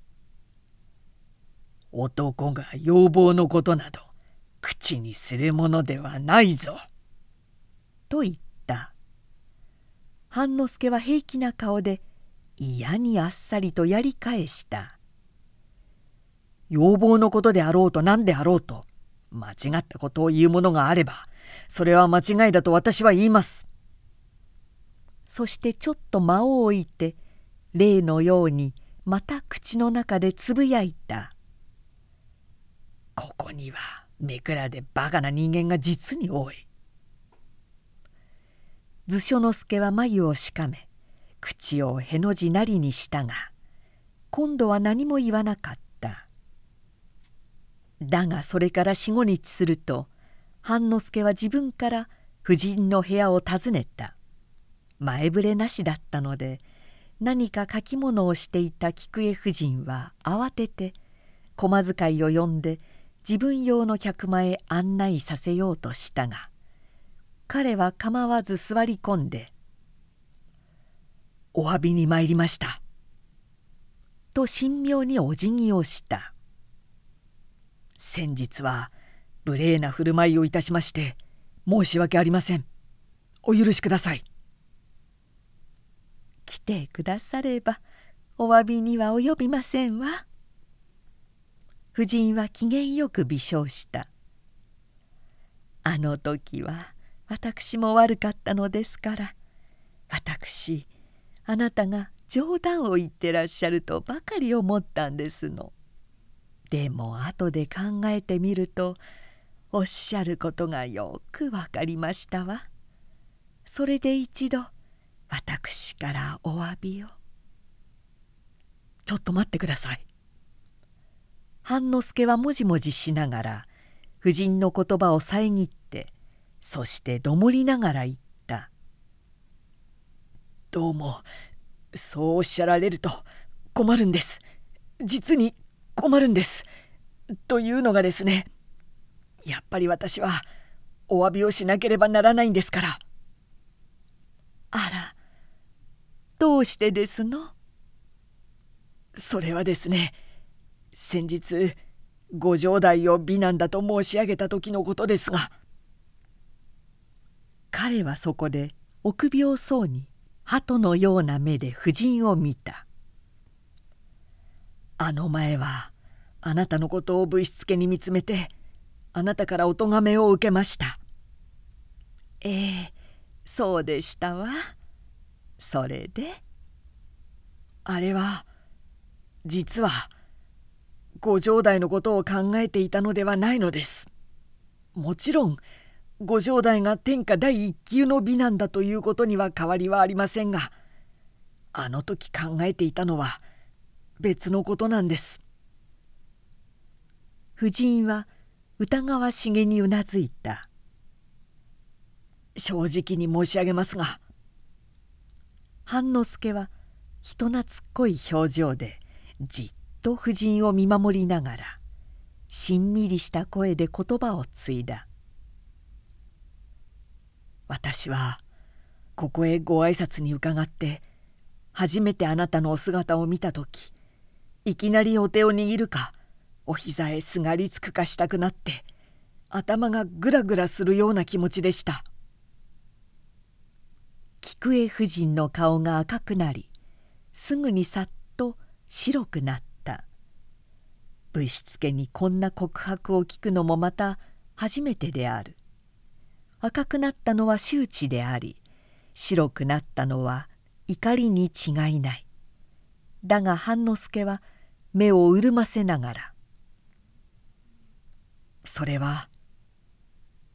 男が要望のことなど口にするものではないぞ」と言った。半之助は平気な顔で嫌にあっさりとやり返した。要望のことであろうと何であろうと間違ったことを言うものがあればそれは間違いだと私は言います。そしてちょっと間を置いて例のようにまた口の中でつぶやいた「ここには目くらでバカな人間が実に多い」図書之助は眉をしかめ口をへの字なりにしたが今度は何も言わなかった。だがそれから四五日すると半之助は自分から夫人の部屋を訪ねた。前触れなしだったので何か書き物をしていた菊江夫人は慌てて駒使いを呼んで自分用の客間へ案内させようとしたが彼は構わず座り込んで「お詫びに参りました」と神妙にお辞儀をした先日は無礼な振る舞いをいたしまして申し訳ありません。お許しください来てくださればお詫びには及びませんわ。夫人は機嫌よく微笑したあの時は私も悪かったのですから私あなたが冗談を言ってらっしゃるとばかり思ったんですの。でも後で考えてみるとおっしゃることがよくわかりましたわ。それで一度私からお詫びを。ちょっと待ってください。半之助はもじもじしながら夫人の言葉を遮ってそしてどもりながら言った「どうもそうおっしゃられると困るんです。実に困るんです」というのがですねやっぱり私はお詫びをしなければならないんですからあらどうしてですの？それはですね先日ご城代を美男だと申し上げた時のことですが彼はそこで臆病そうに鳩のような目で夫人を見た。あの前はあなたのことをぶしつけに見つめてあなたからお咎めを受けました。ええそうでしたわ。それであれは実はご城代のことを考えていたのではないのです。もちろんご城代が天下第一級の美男だということには変わりはありませんがあの時考えていたのは別のことなんです。夫人は疑わしげにうなずいた。正直に申し上げますが半之助は人懐っこい表情でじっと夫人を見守りながらしんみりした声で言葉を継いだ。私はここへご挨拶に伺って初めてあなたのお姿を見た時いきなりお手を握るかお膝へすがりつくかしたくなって頭がぐらぐらするような気持ちでした。菊江夫人の顔が赤くなりすぐにさっと白くなった。ぶしつけにこんな告白を聞くのもまた初めてである。赤くなったのは周知であり白くなったのは怒りに違いない。だが半之助は目を潤ませながら「それは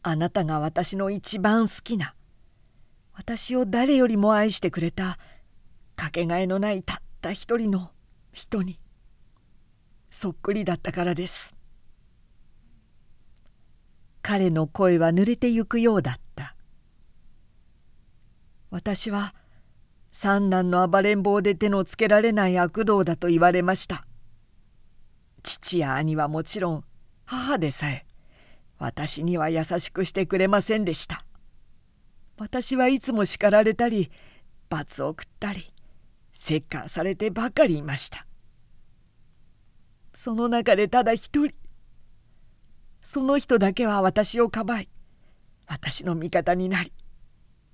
あなたが私の一番好きな私を誰よりも愛してくれたかけがえのないたった一人の人にそっくりだったからです」。彼の声は濡れてゆくようだった。私は三男の暴れん坊で手のつけられない悪道だと言われました。父や兄はもちろん母でさえ私には優しくしてくれませんでした。私はいつも叱られたり罰を送ったり折檻されてばかりいました。その中でただ一人。その人だけは私をかばい。私の味方になり。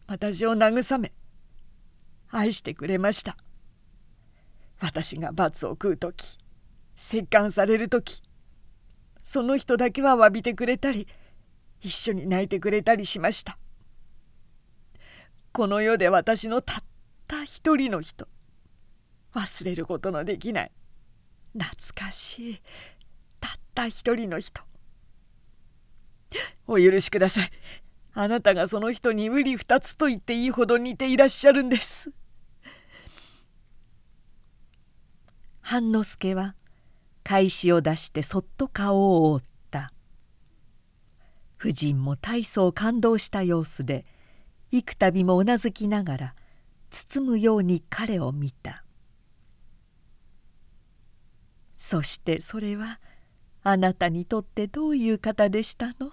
私を慰め。愛してくれました。私が罰を食う時。折檻される時。その人だけは詫びてくれたり。一緒に泣いてくれたりしました。この世で私のたった一人の人。忘れることのできない。懐かしい。たった一人の人。お許しください。あなたがその人に無理二つと言っていいほど似ていらっしゃるんです。半之助は返しを出してそっと顔を覆った。夫人も大層感動した様子で幾度もうなずきながら包むように彼を見た。そしてそれはあなたにとってどういう方でしたの？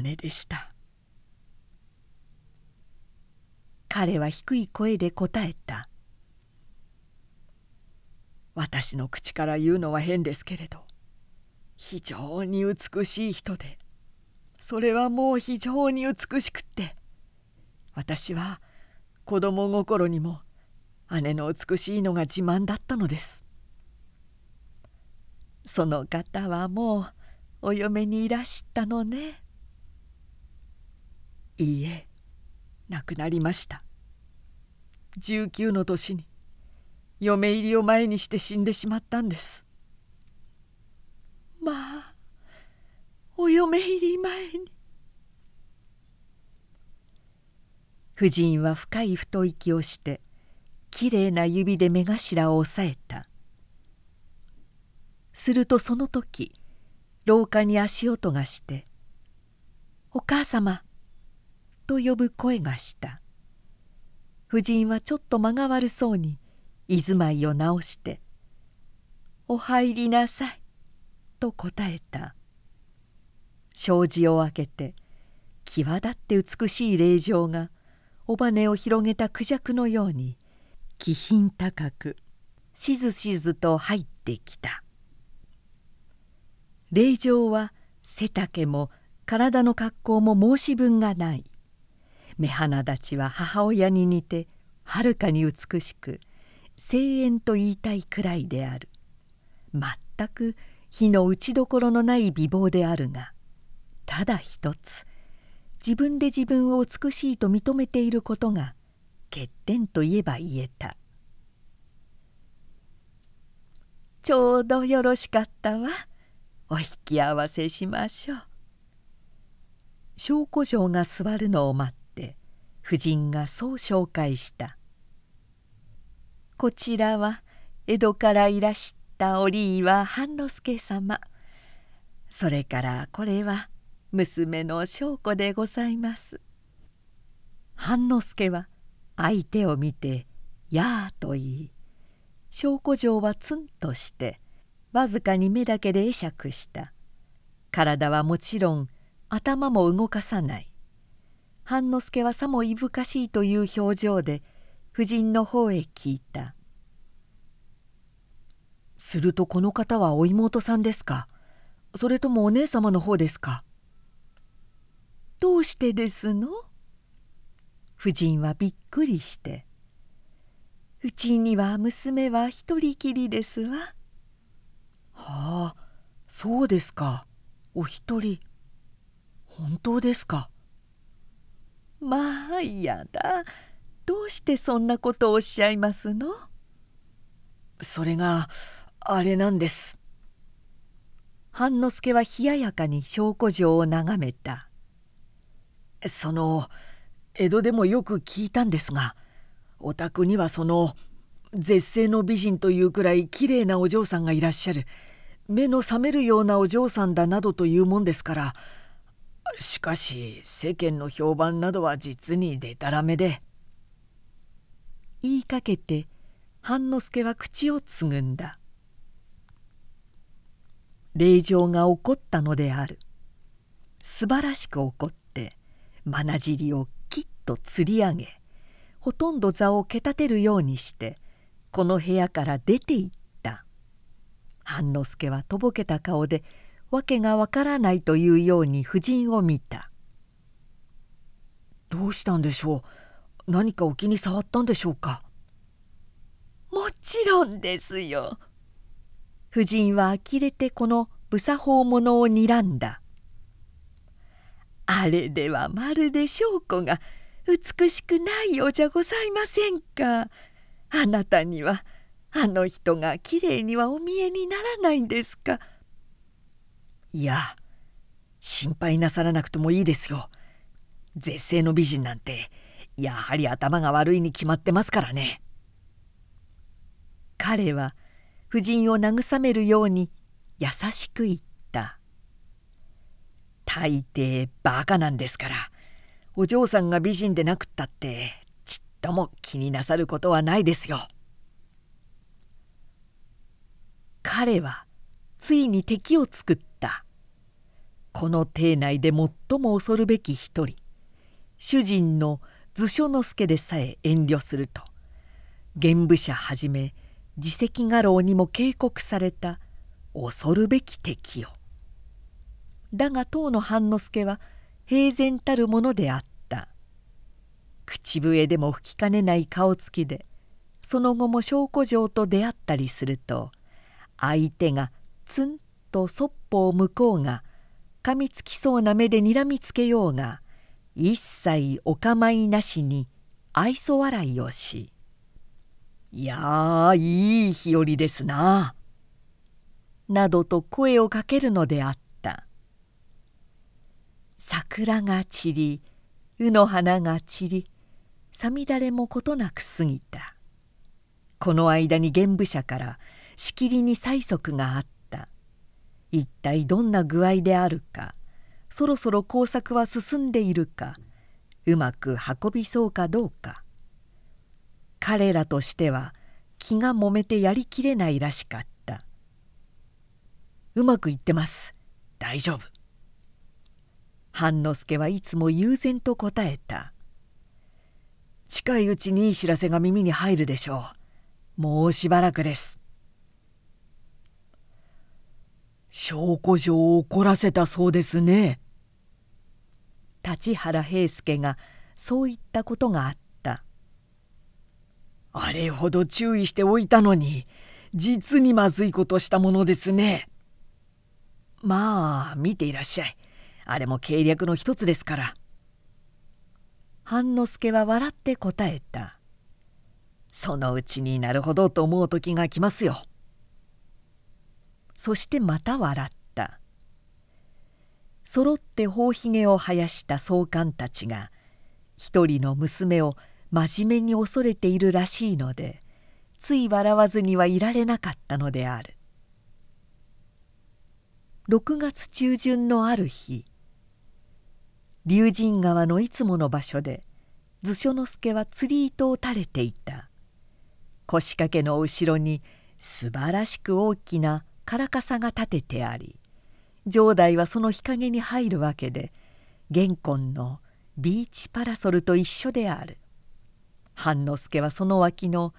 姉でした。彼は低い声で答えた。私の口から言うのは変ですけれど非常に美しい人でそれはもう非常に美しくって私は子供心にも姉の美しいのが自慢だったのです。その方はもうお嫁にいらしたのね。いいえ亡くなりました。19の年に嫁入りを前にして死んでしまったんです。まあお嫁入り前に。夫人は深い太い息をしてきれいな指で目頭を押さえた。するとその時廊下に足音がして「お母様と呼ぶ声がした。夫人はちょっと間が悪そうに居住まいを直して「お入りなさい」と答えた。障子を開けて際立って美しい霊場が尾羽を広げたクジャクのように気品高く。しずしずと入ってきた。霊場は背丈も体の格好も申し分がない。目鼻立ちは母親に似てはるかに美しく声援と言いたいくらいである。全く火の打ちどころのない美貌であるがただ一つ自分で自分を美しいと認めていることが欠点といえば言えた。ちょうどよろしかったわ。お引き合わせしましょう。証拠嬢が座るのを待って夫人がそう紹介した「こちらは江戸からいらした折岩半之助様。それからこれは娘の祥子でございます」半之助は相手を見て「やあ」と言い祥子嬢はツンとしてわずかに目だけで会釈した体はもちろん頭も動かさない半之助はさもいぶかしいという表情で夫人の方へ聞いた「するとこの方はお妹さんですか？それともお姉様の方ですか?」「どうしてですの?」夫人はびっくりして「うちには娘は一人きりですわ。はあそうですか。お一人。本当ですかまあやだ。どうしてそんなことをおっしゃいますのそれがあれなんです。半之助は冷ややかに証拠状を眺めた。その江戸でもよく聞いたんですがお宅にはその絶世の美人というくらいきれいなお嬢さんがいらっしゃる目の覚めるようなお嬢さんだなどというもんですからしかし世間の評判などは実にでたらめで。言いかけて半之助は口をつぐんだ。令状が起こったのである。素晴らしく怒ってまなじりをとつり上げほとんど座をけたてるようにしてこの部屋から出て行った半之助はとぼけた顔で訳がわからないというように夫人を見た「どうしたんでしょう？何かお気に障ったんでしょうか?」もちろんですよ。夫人は呆れてこの無作法者を睨んだ。あれではまるで証拠が美しくないようじゃございませんか？あなたにはあの人がきれいにはお見えにならないんですか？いや心配なさらなくともいいですよ。絶世の美人なんてやはり頭が悪いに決まってますからね。彼は夫人を慰めるように優しく言った「大抵バカなんですからお嬢さんが美人でなくったってちっとも気になさることはないですよ」彼はついに敵を作った。この邸内で最も恐るべき一人。主人の図書之助でさえ遠慮すると。玄武者はじめ自責画廊にも警告された恐るべき敵よ。だが当の半之助は平然たるものであった。口笛でも吹きかねない顔つきでその後も証拠状と出会ったりすると相手がツンとそっぽを向こうが噛みつきそうな目でにらみつけようが一切お構いなしに愛想笑いをしいやいい日和ですな」などと声をかけるのであった。桜が散り卯の花が散りさみだれもことなく過ぎた。この間に玄武者からしきりに催促があった。一体どんな具合であるかそろそろ工作は進んでいるかうまく運びそうかどうか。彼らとしては気がもめてやりきれないらしかった「うまくいってます。大丈夫」半之助はいつも悠然と答えた「近いうちにいい知らせが耳に入るでしょう。もうしばらくです」証拠状を怒らせたそうですね。立原平助がそう言ったことがあった。あれほど注意しておいたのに実にまずいことしたものですね。まあ見ていらっしゃい。あれも計略の一つですから。半之助は笑って答えた。そのうちになるほどと思う時が来ますよ。そしてまた笑った。そろって頬ひげを生やした総監たちが一人の娘を真面目に恐れているらしいのでつい笑わずにはいられなかったのである6月中旬のある日龍神川のいつもの場所で図書之助は釣り糸を垂れていた。腰掛けの後ろに素晴らしく大きな唐傘が立ててあり城代はその日陰に入るわけで玄根のビーチパラソルと一緒である。半之助はその脇の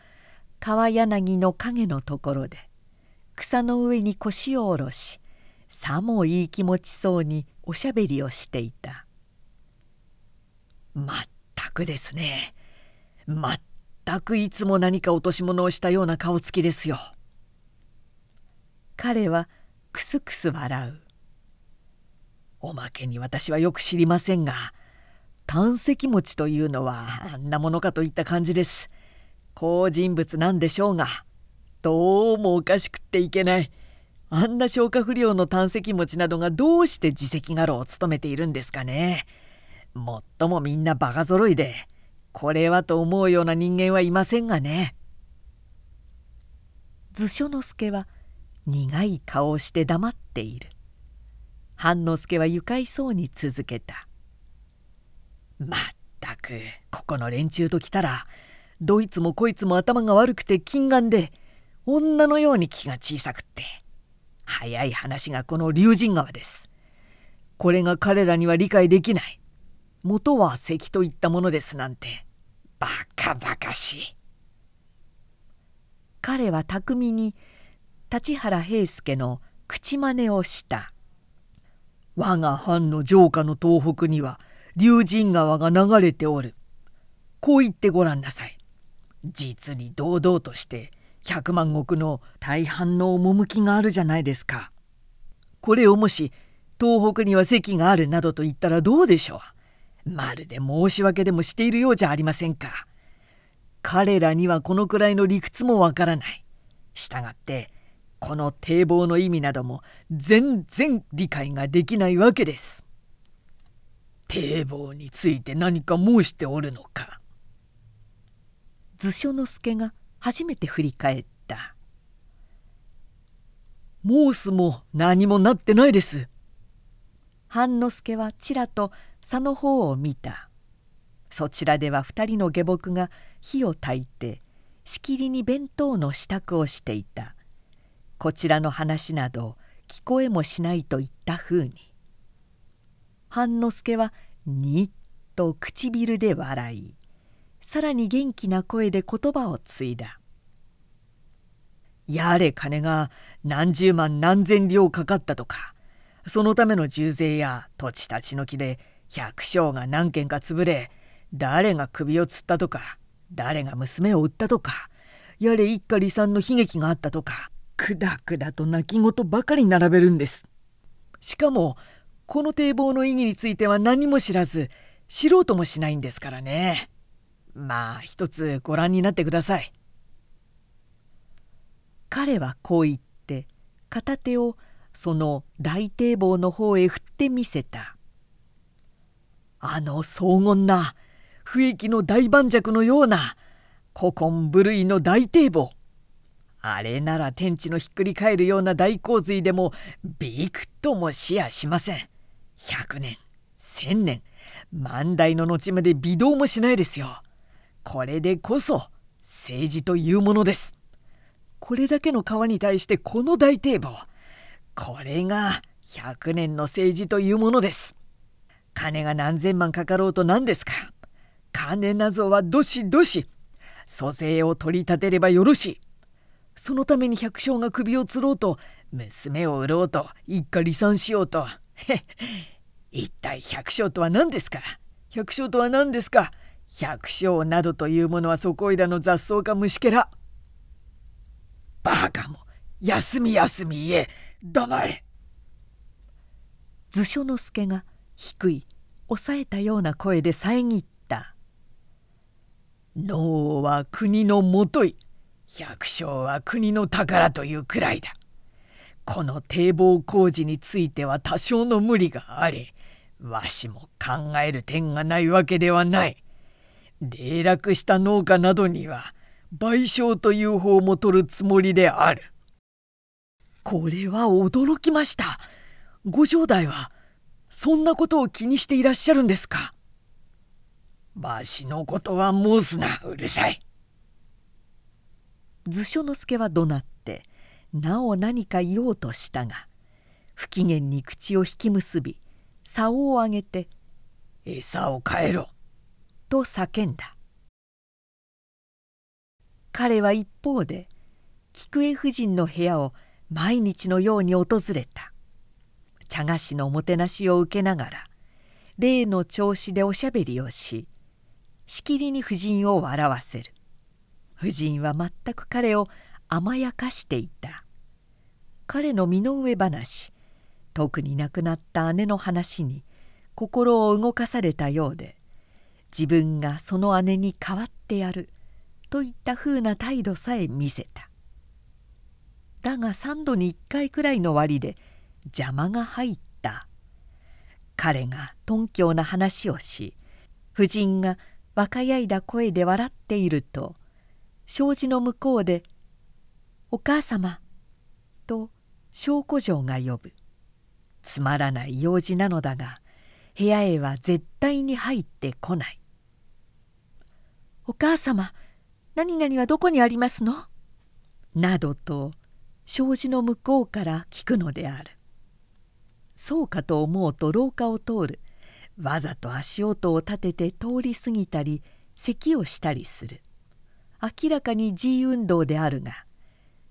川柳の影のところで草の上に腰を下ろしさもいい気持ちそうにおしゃべりをしていた「まったくですねまっ全くいつも何か落とし物をしたような顔つきですよ。彼はクスクス笑う。おまけに私はよく知りませんが胆石持ちというのはあんなものかといった感じです。好人物なんでしょうがどうもおかしくっていけない。あんな消化不良の胆石持ちなどがどうして自責画廊を務めているんですかね。もっともみんなバカ揃いでこれはと思うような人間はいませんがね。図書之助は苦い顔をして黙っている。半之助は愉快そうに続けた。まったくここの連中ときたらどいつもこいつも頭が悪くて金眼で女のように気が小さくって早い話がこの龍神川です。これが彼らには理解できない。元は石といったものですなんてバカバカしい。彼は巧みに立原平助の口真似をした。我が藩の城下の東北には龍神川が流れておる。こう言ってごらんなさい。実に堂々として百万石の大半の趣があるじゃないですか。これをもし東北には席があるなどと言ったらどうでしょう。まるで申し訳でもしているようじゃありませんか。彼らにはこのくらいの理屈もわからない。したがってこの堤防の意味なども全然理解ができないわけです。堤防について何か申しておるのか図書之助が初めて振り返った「申すも何もなってないです」半之助はちらと佐の方を見た。そちらでは二人の下僕が火を焚いてしきりに弁当の支度をしていた。こちらの話など聞こえもしないといったふうに。半之助はにっと唇で笑いさらに元気な声で言葉を継いだ「やれ金が何十万何千両かかったとかそのための重税や土地立ち退きで百姓が何軒か潰れ誰が首を吊ったとか誰が娘を売ったとかやれ一家離散の悲劇があったとかくだくだと泣き言ばかり並べるんです。しかもこの堤防の意義については何も知らず知ろうともしないんですからね。まあ一つご覧になってください。彼はこう言って片手をその大堤防の方へ振ってみせた。あの荘厳な不益の大盤石のような古今無類の大堤防あれなら天地のひっくり返るような大洪水でもびくともしやしません。100年1000年万代の後まで微動もしないですよ。これでこそ政治というものです。これだけの川に対してこの大堤防これが100年の政治というものです。金が何千万かかろうと何ですか？金なぞはどしどし。租税を取り立てればよろしい。そのために百姓が首を吊ろうと娘を売ろうと一家離散しようと。一体百姓とは何ですか？百姓とは何ですか？百姓などというものはそこいらの雑草か虫けら。バカも休み休み言え。黙れ。図書之助が低い抑えたような声で遮った「脳は国のもとい百姓は国の宝というくらいだ。この堤防工事については多少の無理がありわしも考える点がないわけではない。霊落した農家などには賠償という方も取るつもりである。これは驚きました。ご城代はそんなことを気にしていらっしゃるんですか？わしのことは申すなうるさい。図書之助は怒鳴ってなお何か言おうとしたが不機嫌に口を引き結び竿を上げて「餌を変えろ」と叫んだ。彼は一方で菊江夫人の部屋を毎日のように訪れた茶菓子のおもてなしを受けながら例の調子でおしゃべりをししきりに夫人を笑わせる。夫人は全く彼を甘やかしていた。彼の身の上話特に亡くなった姉の話に心を動かされたようで自分がその姉に代わってやるといったふうな態度さえ見せた。だが三度に一回くらいの割で邪魔が入った。彼が頓強な話をし夫人が若やいだ声で笑っていると障子の向こうで「お母様」と小古城が呼ぶ。つまらない用事なのだが部屋へは絶対に入ってこない「お母様何々はどこにありますの?」などと障子の向こうから聞くのである。そうかと思うと廊下を通る。わざと足音を立てて通り過ぎたり咳をしたりする。明らかに G 運動であるが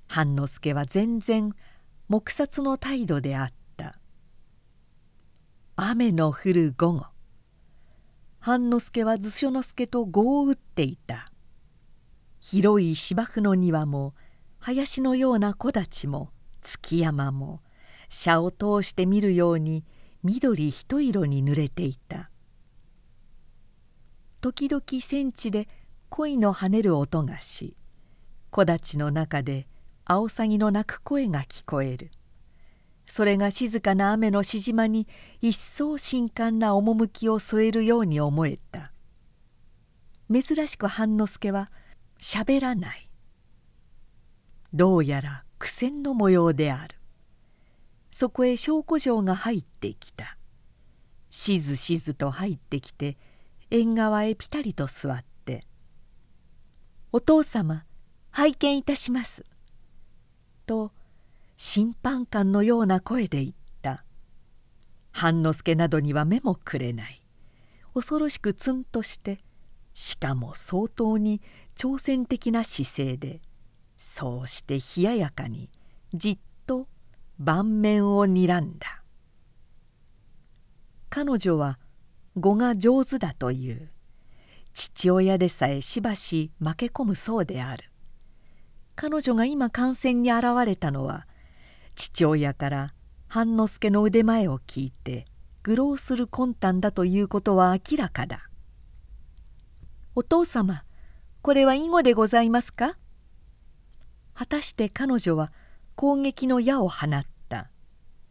半之助は全然黙殺の態度であった。雨の降る午後。半之助は図書之助と碁を打っていた。広い芝生の庭も林のような木立も築山も車を通して見るように緑一色に濡れていた。時々戦地で鯉の跳ねる音がし木立の中でアオサギの鳴く声が聞こえる。それが静かな雨のしじまに一層深感な趣を添えるように思えた。珍しく半之助はしゃべらない。どうやら苦戦の模様である。そこへ小古城が入ってきた。しずしずと入ってきて縁側へぴたりと座って「お父様拝見いたします」と審判官のような声で言った。半之助などには目もくれない。恐ろしくツンとしてしかも相当に挑戦的な姿勢でそうして冷ややかにじっと盤面をにらんだ。彼女は語が上手だという。父親でさえしばし負け込むそうである。彼女が今観戦に現れたのは父親から半之助の腕前を聞いて愚弄する魂胆だということは明らかだ「お父様これは囲碁でございますか?」果たして彼女は攻撃の矢を放った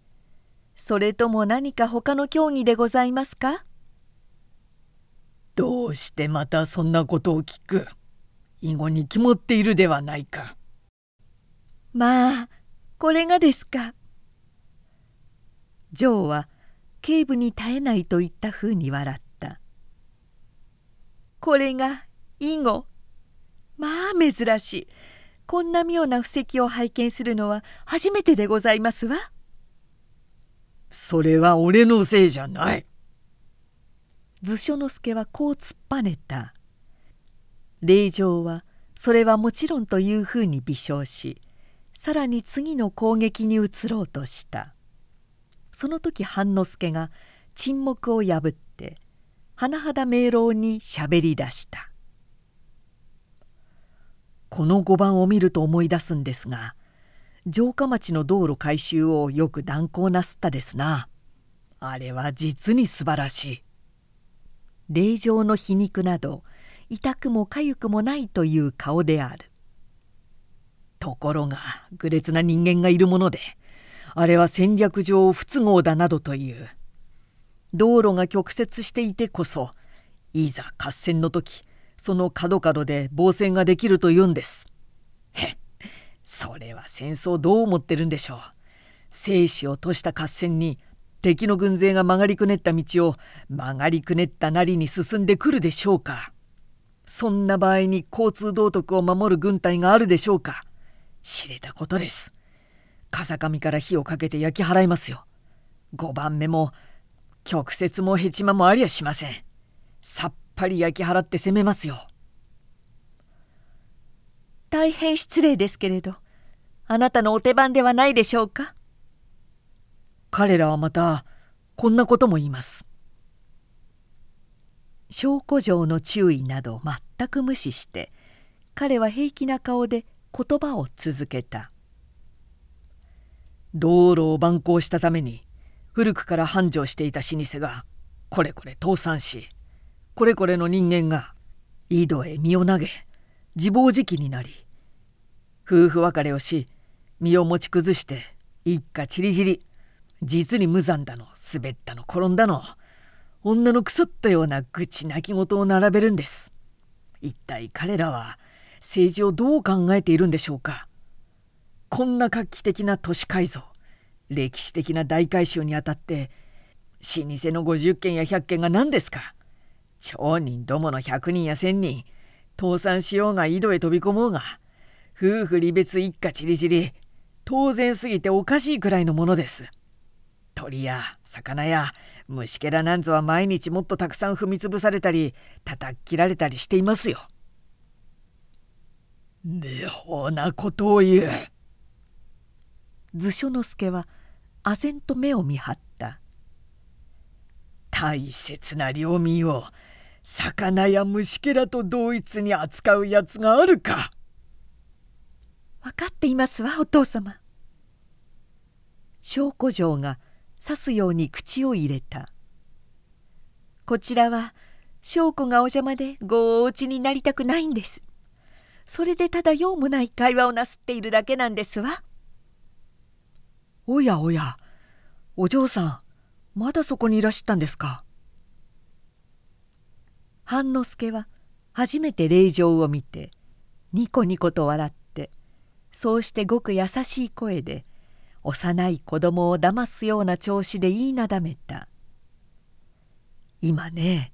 「それとも何か他の競技でございますか?」どうしてまたそんなことを聞く？囲碁に決まっているではないか。まあこれがですか？ジョーは警部に耐えないといったふうに笑った。これが囲碁？まあ珍しい。こんな妙な布石を拝見するのは初めてでございますわ。それは俺のせいじゃない。図書之助はこう突っぱねた。令嬢はそれはもちろんというふうに微笑しさらに次の攻撃に移ろうとしたその時半之助が沈黙を破って甚だ明朗にしゃべり出したこの碁盤を見ると思い出すんですが城下町の道路改修をよく断行なすったですな。あれは実に素晴らしい。霊場の皮肉など痛くも痒くもないという顔である。ところが愚劣な人間がいるものであれは戦略上不都合だなどという。道路が曲折していてこそいざ合戦の時その角々で防戦ができるというんです。へそれは戦争どう思ってるんでしょう。生死を賭した合戦に敵の軍勢が曲がりくねった道を曲がりくねったなりに進んでくるでしょうか。そんな場合に交通道徳を守る軍隊があるでしょうか。知れたことです。風上から火をかけて焼き払いますよ。5番目も曲折もヘチマもありゃしません。さっぱり焼き払って攻めますよ。大変失礼ですけれどあなたのお手番ではないでしょうか？彼らはまたこんなことも言います。小古城の注意など全く無視して彼は平気な顔で言葉を続けた。道路を蛮行したために古くから繁盛していた老舗がこれこれ倒産しこれこれの人間が井戸へ身を投げ自暴自棄になり夫婦別れをし身を持ち崩して一家ちりぢり実に無残だの滑ったの転んだの女の腐ったような愚痴泣き言を並べるんです。一体彼らは政治をどう考えているんでしょうか。こんな画期的な都市改造歴史的な大改修にあたって老舗の50軒や100軒が何ですか。町人どもの100人や1,000人倒産しようが井戸へ飛び込もうが夫婦離別一家ちりぢり当然すぎておかしいくらいのものです。鳥や魚や虫けらなんぞは毎日もっとたくさん踏みつぶされたり叩き切られたりしていますよ。妙なことを言う。図書之助は唖然と目を見張った大切な領民を魚や虫けらと同一に扱うやつがあるか。分かっていますわお父様。小古城が刺すように口を入れた。こちらは証子がお邪魔でごお家になりたくないんです。それでただ用もない会話をなすっているだけなんですわ。おやおやお嬢さんまだそこにいらっしゃったんですか？半之助は初めて令状を見てニコニコと笑ってそうしてごく優しい声で幼い子供を騙すような調子で言いなだめた「今ね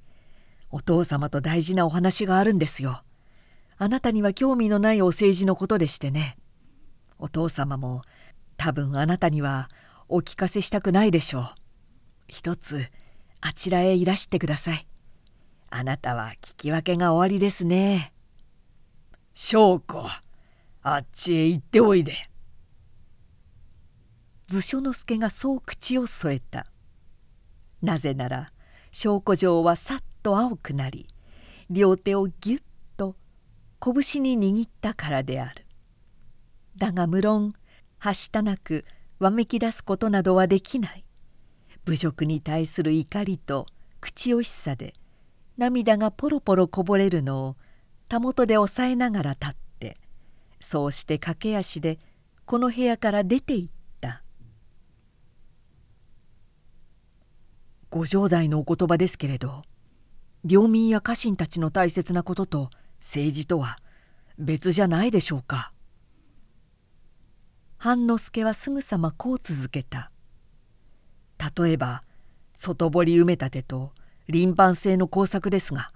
お父様と大事なお話があるんですよ。あなたには興味のないお政治のことでしてね。お父様も多分あなたにはお聞かせしたくないでしょう。一つあちらへいらしてください。あなたは聞き分けが終わりですね。翔子あっちへ行っておいで。図書之助がそう口を添えた。なぜなら証拠状はさっと青くなり両手をぎゅっと拳に握ったからである。だが無論はしたなくわめき出すことなどはできない。侮辱に対する怒りと口惜しさで涙がポロポロこぼれるのをたもとで抑えながら立ってそうして駆け足でこの部屋から出て行ったご城代のお言葉ですけれど領民や家臣たちの大切なことと政治とは別じゃないでしょうか。半之助はすぐさまこう続けた例えば外堀埋め立てと輪番制の工作ですが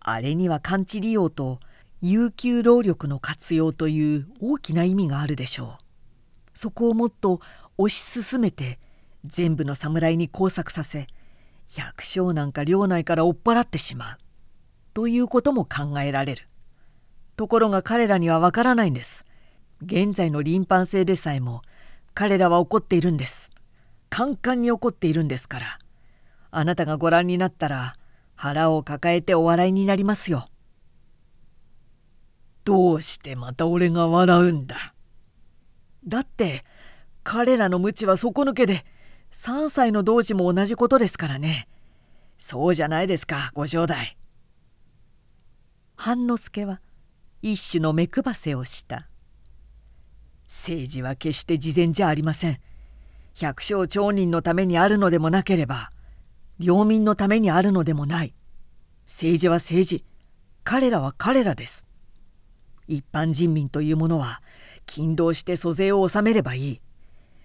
あれには完治利用と有給労力の活用という大きな意味があるでしょう。そこをもっと推し進めて全部の侍に工作させ百姓なんか領内から追っ払ってしまう。ということも考えられる。ところが彼らにはわからないんです。現在の輪班制でさえも彼らは怒っているんです。カンカンに怒っているんですから。あなたがご覧になったら腹を抱えてお笑いになりますよ。どうしてまた俺が笑うんだ。だって彼らの無知は底抜けで3歳の同時も同じことですからね。そうじゃないですかご城代半之助は一種の目配せをした。政治は決して事前じゃありません。百姓町人のためにあるのでもなければ領民のためにあるのでもない。政治は政治彼らは彼らです。一般人民というものは勤労して租税を納めればいい。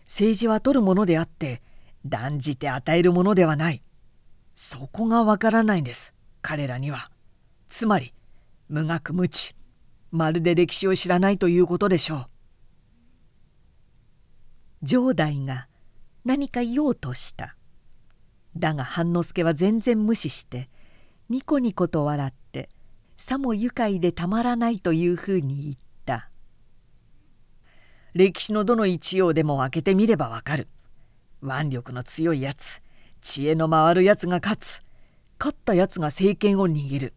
政治は取るものであって断じて与えるものではない。そこがわからないんです彼らには。つまり無学無知。まるで歴史を知らないということでしょう。城代が何か言おうとした。だが半之助は全然無視してニコニコと笑ってさも愉快でたまらないというふうに言った。歴史のどの一葉でも開けてみればわかる。腕力の強いやつ知恵の回るやつが勝つ。勝ったやつが政権を握る。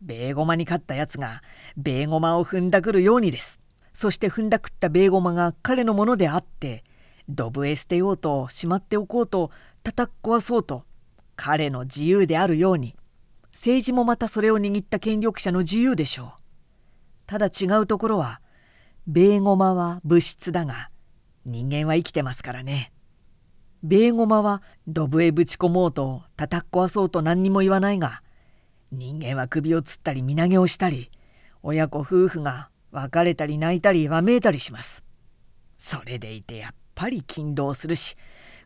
ベーゴマに勝ったやつがベーゴマを踏んだくるようにです。そして踏んだくったベーゴマが彼のものであってドブへ捨てようとしまっておこうと叩っ壊そうと彼の自由であるように。政治もまたそれを握った権力者の自由でしょう。ただ違うところはベーゴマは物質だが人間は生きてますからね。ベーゴマはドブへぶち込もうと叩っ壊そうと何にも言わないが人間は首をつったり身投げをしたり親子夫婦が別れたり泣いたりわめいたりします。それでいてやっぱり勤労するし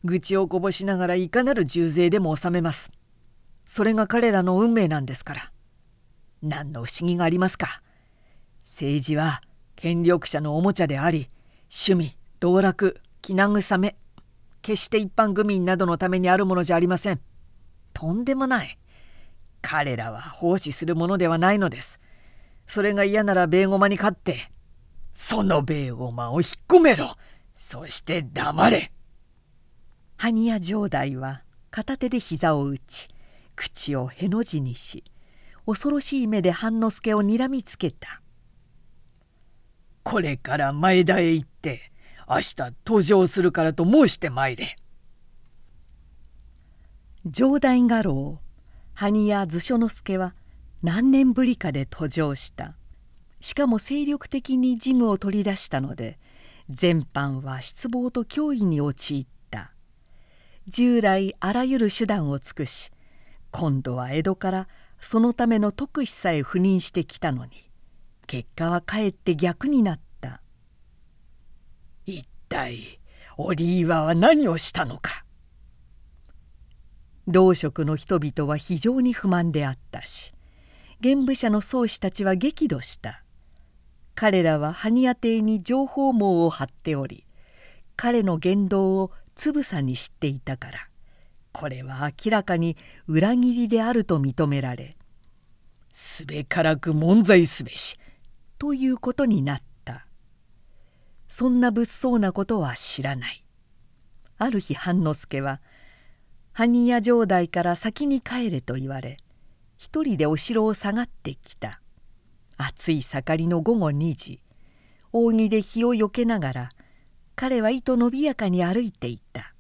愚痴をこぼしながらいかなる重税でも納めます。それが彼らの運命なんですから。何の不思議がありますか。政治は権力者のおもちゃであり趣味道楽気慰め決して一般愚民などのためにあるものじゃありません。とんでもない。彼らは奉仕するものではないのです。それが嫌ならベーゴマに勝ってそのベーゴマを引っ込めろ。そして黙れ。埴屋城代は片手で膝を打ち口をへの字にし恐ろしい目で半之助をにらみつけた。これから前田へ行って明日登場するからと申して参れ。城代家老埴屋図書之助は何年ぶりかで登場した。しかも精力的に事務を取り出したので全般は失望と脅威に陥った。従来あらゆる手段を尽くし今度は江戸からそのための特使さえ赴任してきたのに結果はかえって逆になった。一体オリーバは何をしたのか。同職の人々は非常に不満であったし現部者の宗師たちは激怒した。彼らは埴屋邸に情報網を張っており彼の言動をつぶさに知っていたからこれは明らかに裏切りであると認められすべからく問罪すべしということになった。そんな物騒なことは知らない。ある日半之助は埴屋城代から先に帰れと言われ一人でお城を下がってきた。暑い盛りの午後2時。扇で火をよけながら彼は糸伸びやかに歩いていた。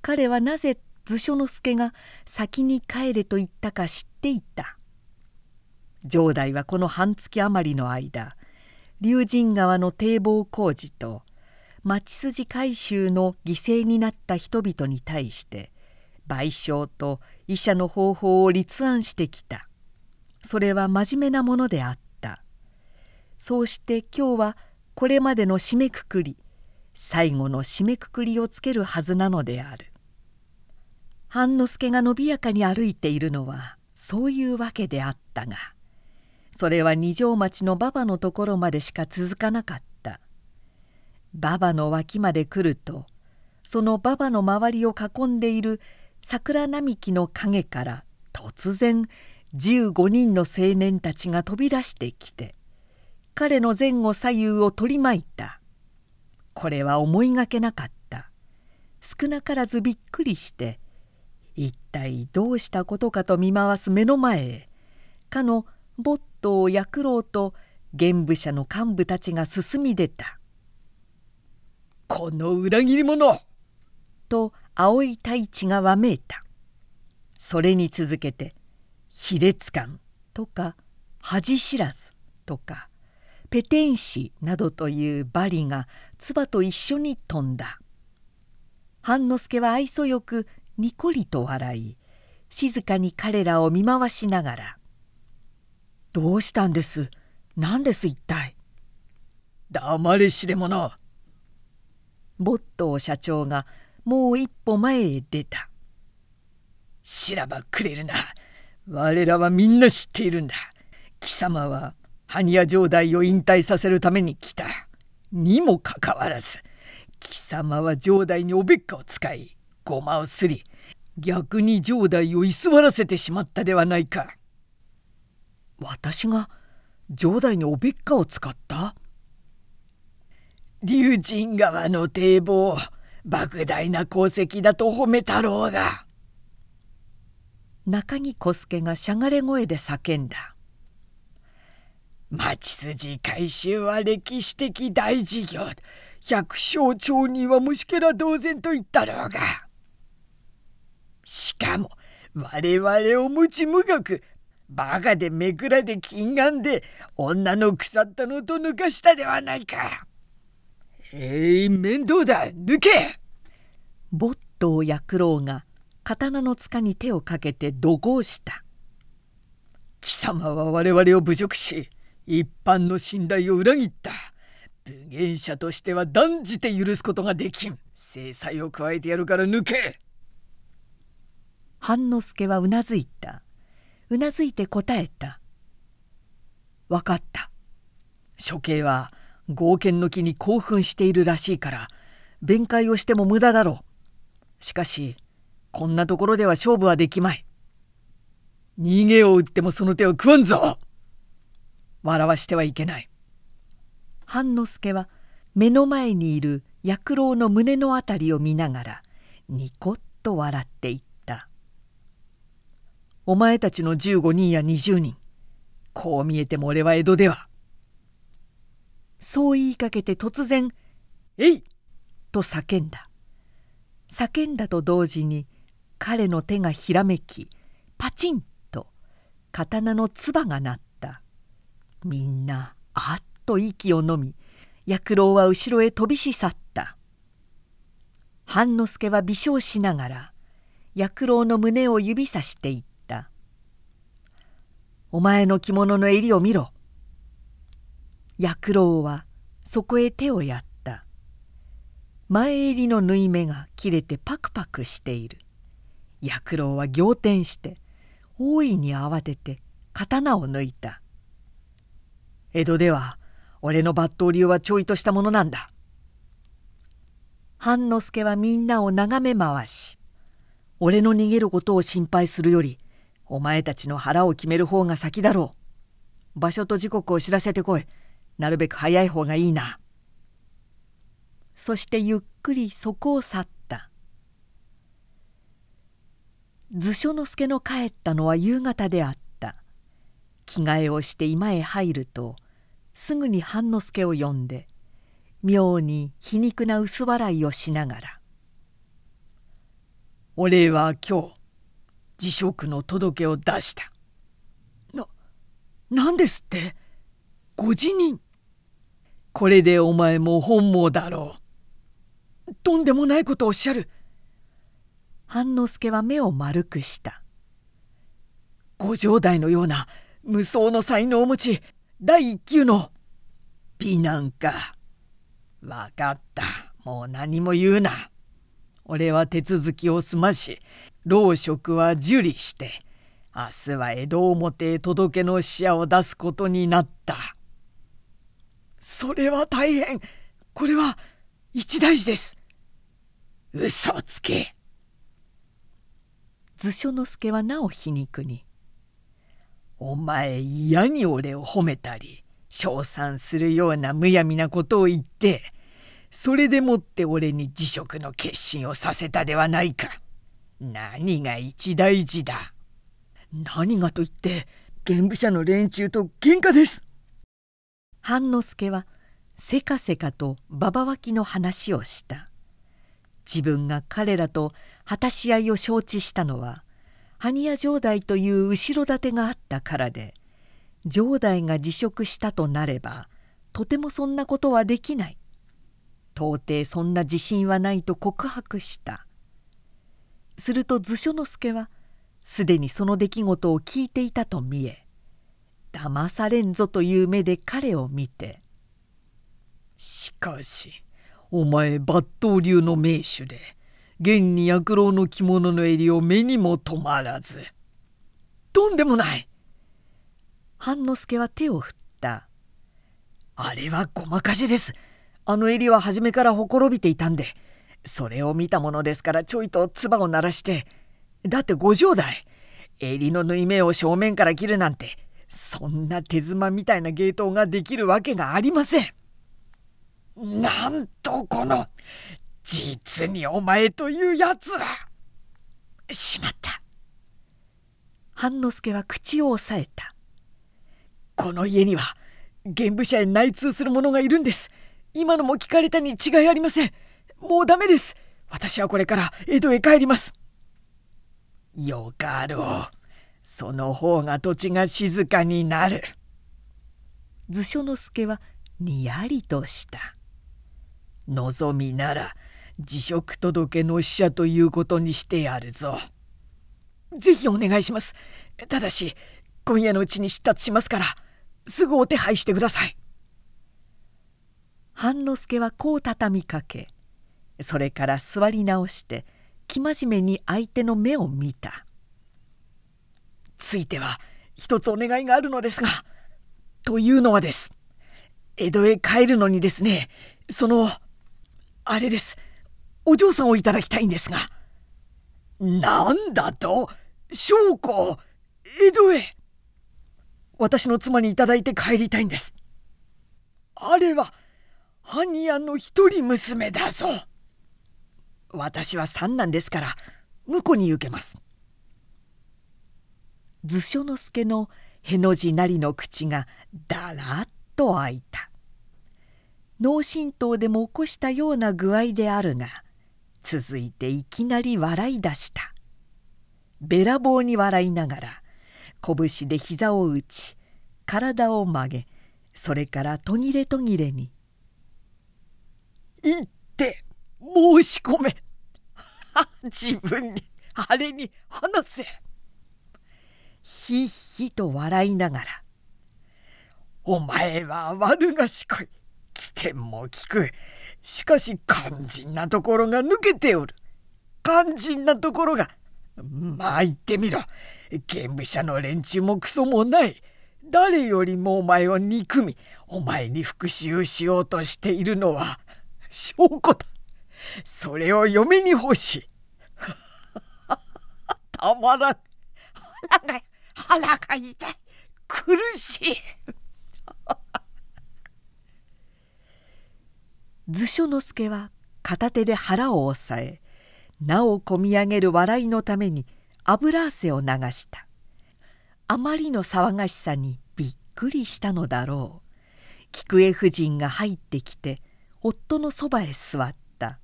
彼はなぜ図書之助が先に帰れと言ったか知っていた。城代はこの半月余りの間龍神川の堤防工事と町筋改修の犠牲になった人々に対して賠償と医者の方法を立案してきた。それは真面目なものであった。そうして今日はこれまでの締めくくり最後の締めくくりをつけるはずなのである。半之助が伸びやかに歩いているのはそういうわけであったがそれは二条町の馬場のところまでしか続かなかった。馬場の脇まで来るとその馬場の周りを囲んでいる桜並木の陰から突然15人の青年たちが飛び出してきて彼の前後左右を取り巻いた。これは思いがけなかった。少なからずびっくりして一体どうしたことかと見回す目の前へかの没頭躍郎と玄武者の幹部たちが進み出た「この裏切り者!」と青い太一がわめいた。それに続けて「卑劣感」とか「恥知らず」とか「ペテン師」などというバリが唾と一緒に飛んだ。半之助は愛想よくにこりと笑い静かに彼らを見回しながら「どうしたんです？何です一体」「黙れしれ者」ボットー社長がもう一歩前へ出た「しらばくれるな。我らはみんな知っているんだ。貴様は埴屋城代を引退させるために来た。にもかかわらず貴様は城代におべっかを使いごまをすり逆に城代を居座らせてしまったではないか。私が城代におべっかを使った？龍神川の堤防莫大な功績だと褒めたろうが中木小助がしゃがれ声で叫んだ。町筋改修は歴史的大事業。百姓町人は虫けら同然と言ったろうが。しかも我々を無知無学。バカでめくらで金眼で女の腐ったのと抜かしたではないか。えい、面倒だ。抜け。ボット薬郎が刀の塚に手をかけて怒号した。貴様は我々を侮辱し一般の信頼を裏切った。武言者としては断じて許すことができん。制裁を加えてやるから抜け。半之助はうなずいた。うなずいて答えた「分かった。処刑は豪犬の木に興奮しているらしいから弁解をしても無駄だろう。しかしこんなところでは勝負はできまい。逃げを打ってもその手を食わんぞ。笑わしてはいけない。半之助は目の前にいる薬郎の胸のあたりを見ながらニコッと笑っていった「お前たちの15人や20人こう見えても俺は江戸では。そう言いかけて突然「えい!」と叫んだ。叫んだと同時に彼の手がひらめきパチンと刀の唾が鳴った。みんなあっと息をのみ薬郎は後ろへ飛びし去った。半之助は微笑しながら薬郎の胸を指さして言った「お前の着物の襟を見ろ」薬郎はそこへ手をやった。前襟の縫い目が切れてパクパクしている。薬郎は仰天して大いに慌てて刀を抜いた。江戸では俺の抜刀流はちょいとしたものなんだ。半之助はみんなを眺め回し俺の逃げることを心配するよりお前たちの腹を決める方が先だろう。場所と時刻を知らせてこい。なるべく早い方がいいな。そしてゆっくりそこを去った。図書之助の帰ったのは夕方であった着替えをして居間へ入るとすぐに半之助を呼んで妙に皮肉な薄笑いをしながら「俺は今日辞職の届けを出した」な何ですって？ご辞任これでお前も本望だろう。とんでもないことをおっしゃる。半之助は目を丸くした。五条代のような無双の才能を持ち第一級の美男か。分かった。もう何も言うな。俺は手続きを済まし老職は受理して明日は江戸表へ届けの使者を出すことになった。それは大変これは一大事です嘘つけ図書之助はなお皮肉に「お前嫌に俺を褒めたり称賛するようなむやみなことを言ってそれでもって俺に辞職の決心をさせたではないか。何が一大事だ。何がと言って現部者の連中と喧嘩です。半之助はせかせかと馬場脇の話をした。自分が彼らと果たし合いを承知したのは埴屋城代という後ろ盾があったからで城代が辞職したとなればとてもそんなことはできない到底そんな自信はないと告白した。すると図書之助はすでにその出来事を聞いていたと見え騙されんぞという目で彼を見て「しかしお前抜刀流の名手で現に薬郎の着物の襟を目にも止まらず」とんでもない。半之助は手を振った「あれはごまかしです。あの襟は初めからほころびていたんでそれを見たものですからちょいと唾を鳴らして。だって五条代襟の縫い目を正面から切るなんてそんな手妻みたいな芸当ができるわけがありません。なんとこの実にお前というやつはしまった。半之助は口を押さえた。この家には玄武者へ内通する者がいるんです。今のも聞かれたに違いありません。もうダメです。私はこれから江戸へ帰ります。よかろう。その方が土地が静かになる。図書之助はにやりとした。望みなら辞職届の使者ということにしてやるぞ。ぜひお願いします。ただし今夜のうちに出立しますからすぐお手配してください。半之助はこう畳みかけそれから座り直して生真面目に相手の目を見た。ついては一つお願いがあるのですがというのはです。江戸へ帰るのにですねそのあれです。お嬢さんをいただきたいんですが。なんだと？証拠江戸へ？私の妻にいただいて帰りたいんです。あれは般若の一人娘だぞ。私は三男ですから婿に行けます。図書之助のへの字なりの口がだらっと開いた。脳震盪でも起こしたような具合であるが続いていきなり笑い出した。べらぼうに笑いながら拳で膝を打ち体を曲げそれから途切れ途切れに「言って申し込め 自分にあれに話せ」ひっひと笑いながら「お前は悪賢い。起点も利く。しかし肝心なところが抜けておる。肝心なところが。まあ言ってみろ。玄武者の連中もクソもない。誰よりもお前を憎みお前に復讐しようとしているのは証拠だ。それを嫁に欲しい。たまらん。腹が腹が痛い。苦しい。図書之助は片手で腹を押さえなおこみ上げる笑いのために油汗を流した。あまりの騒がしさにびっくりしたのだろう。菊江夫人が入ってきて夫のそばへ座った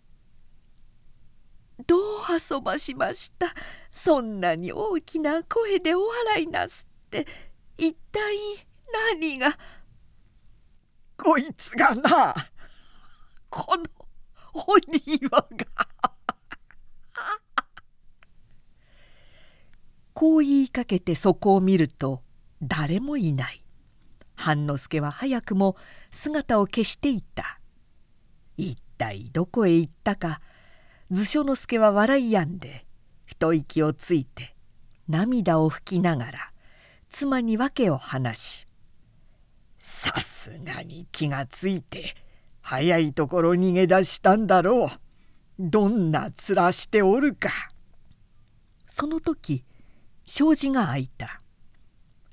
「どう遊ばしました？そんなに大きな声でお笑いなすって。一体何が」こいつがな。このお庭が。こう言いかけてそこを見ると誰もいない。半之助は早くも姿を消していた。一体どこへ行ったか。図書之助は笑いやんで一息をついて涙を拭きながら妻に訳を話し「さすがに気がついて早いところ逃げ出したんだろう。どんな面しておるか」その時障子が開いた。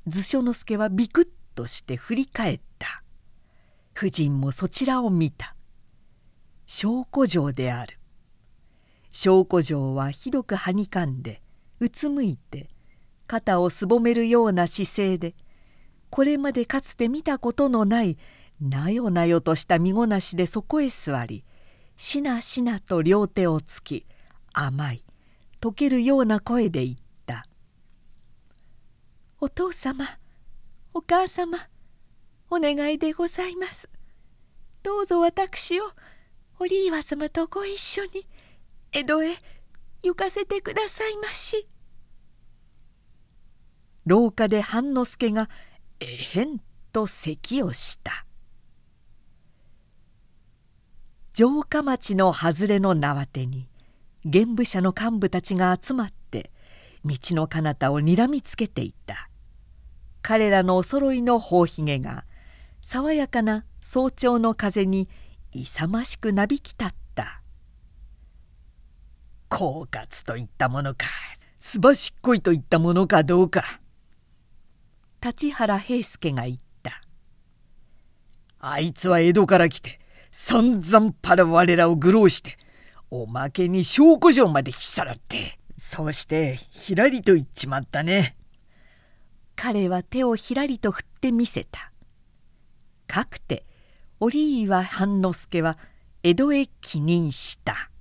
図書之助はビクッとして振り返った。夫人もそちらを見た。証拠城である。証拠城はひどくはにかんでうつむいて肩をすぼめるような姿勢でこれまでかつて見たことのないなよなよとした身ごなしでそこへ座りしなしなと両手をつき甘い溶けるような声で言った「お父様お母様お願いでございます。どうぞ私を織岩様とご一緒に江戸へ行かせてくださいまし」廊下で半之助がえへんと咳をした。城下町の外れの縄手に玄武者の幹部たちが集まって道の彼方をにらみつけていた。彼らのおそろいの頬ひげが爽やかな早朝の風に勇ましくなびき立った「狡猾といったものかすばしっこいといったものかどうか」立原平助が言った「あいつは江戸から来て散々パラ我らを愚弄しておまけに証拠城まで引きさらってそうしてひらりと言っちまったね。彼は手をひらりと振ってみせたかくて折岩半之助は江戸へ帰任した。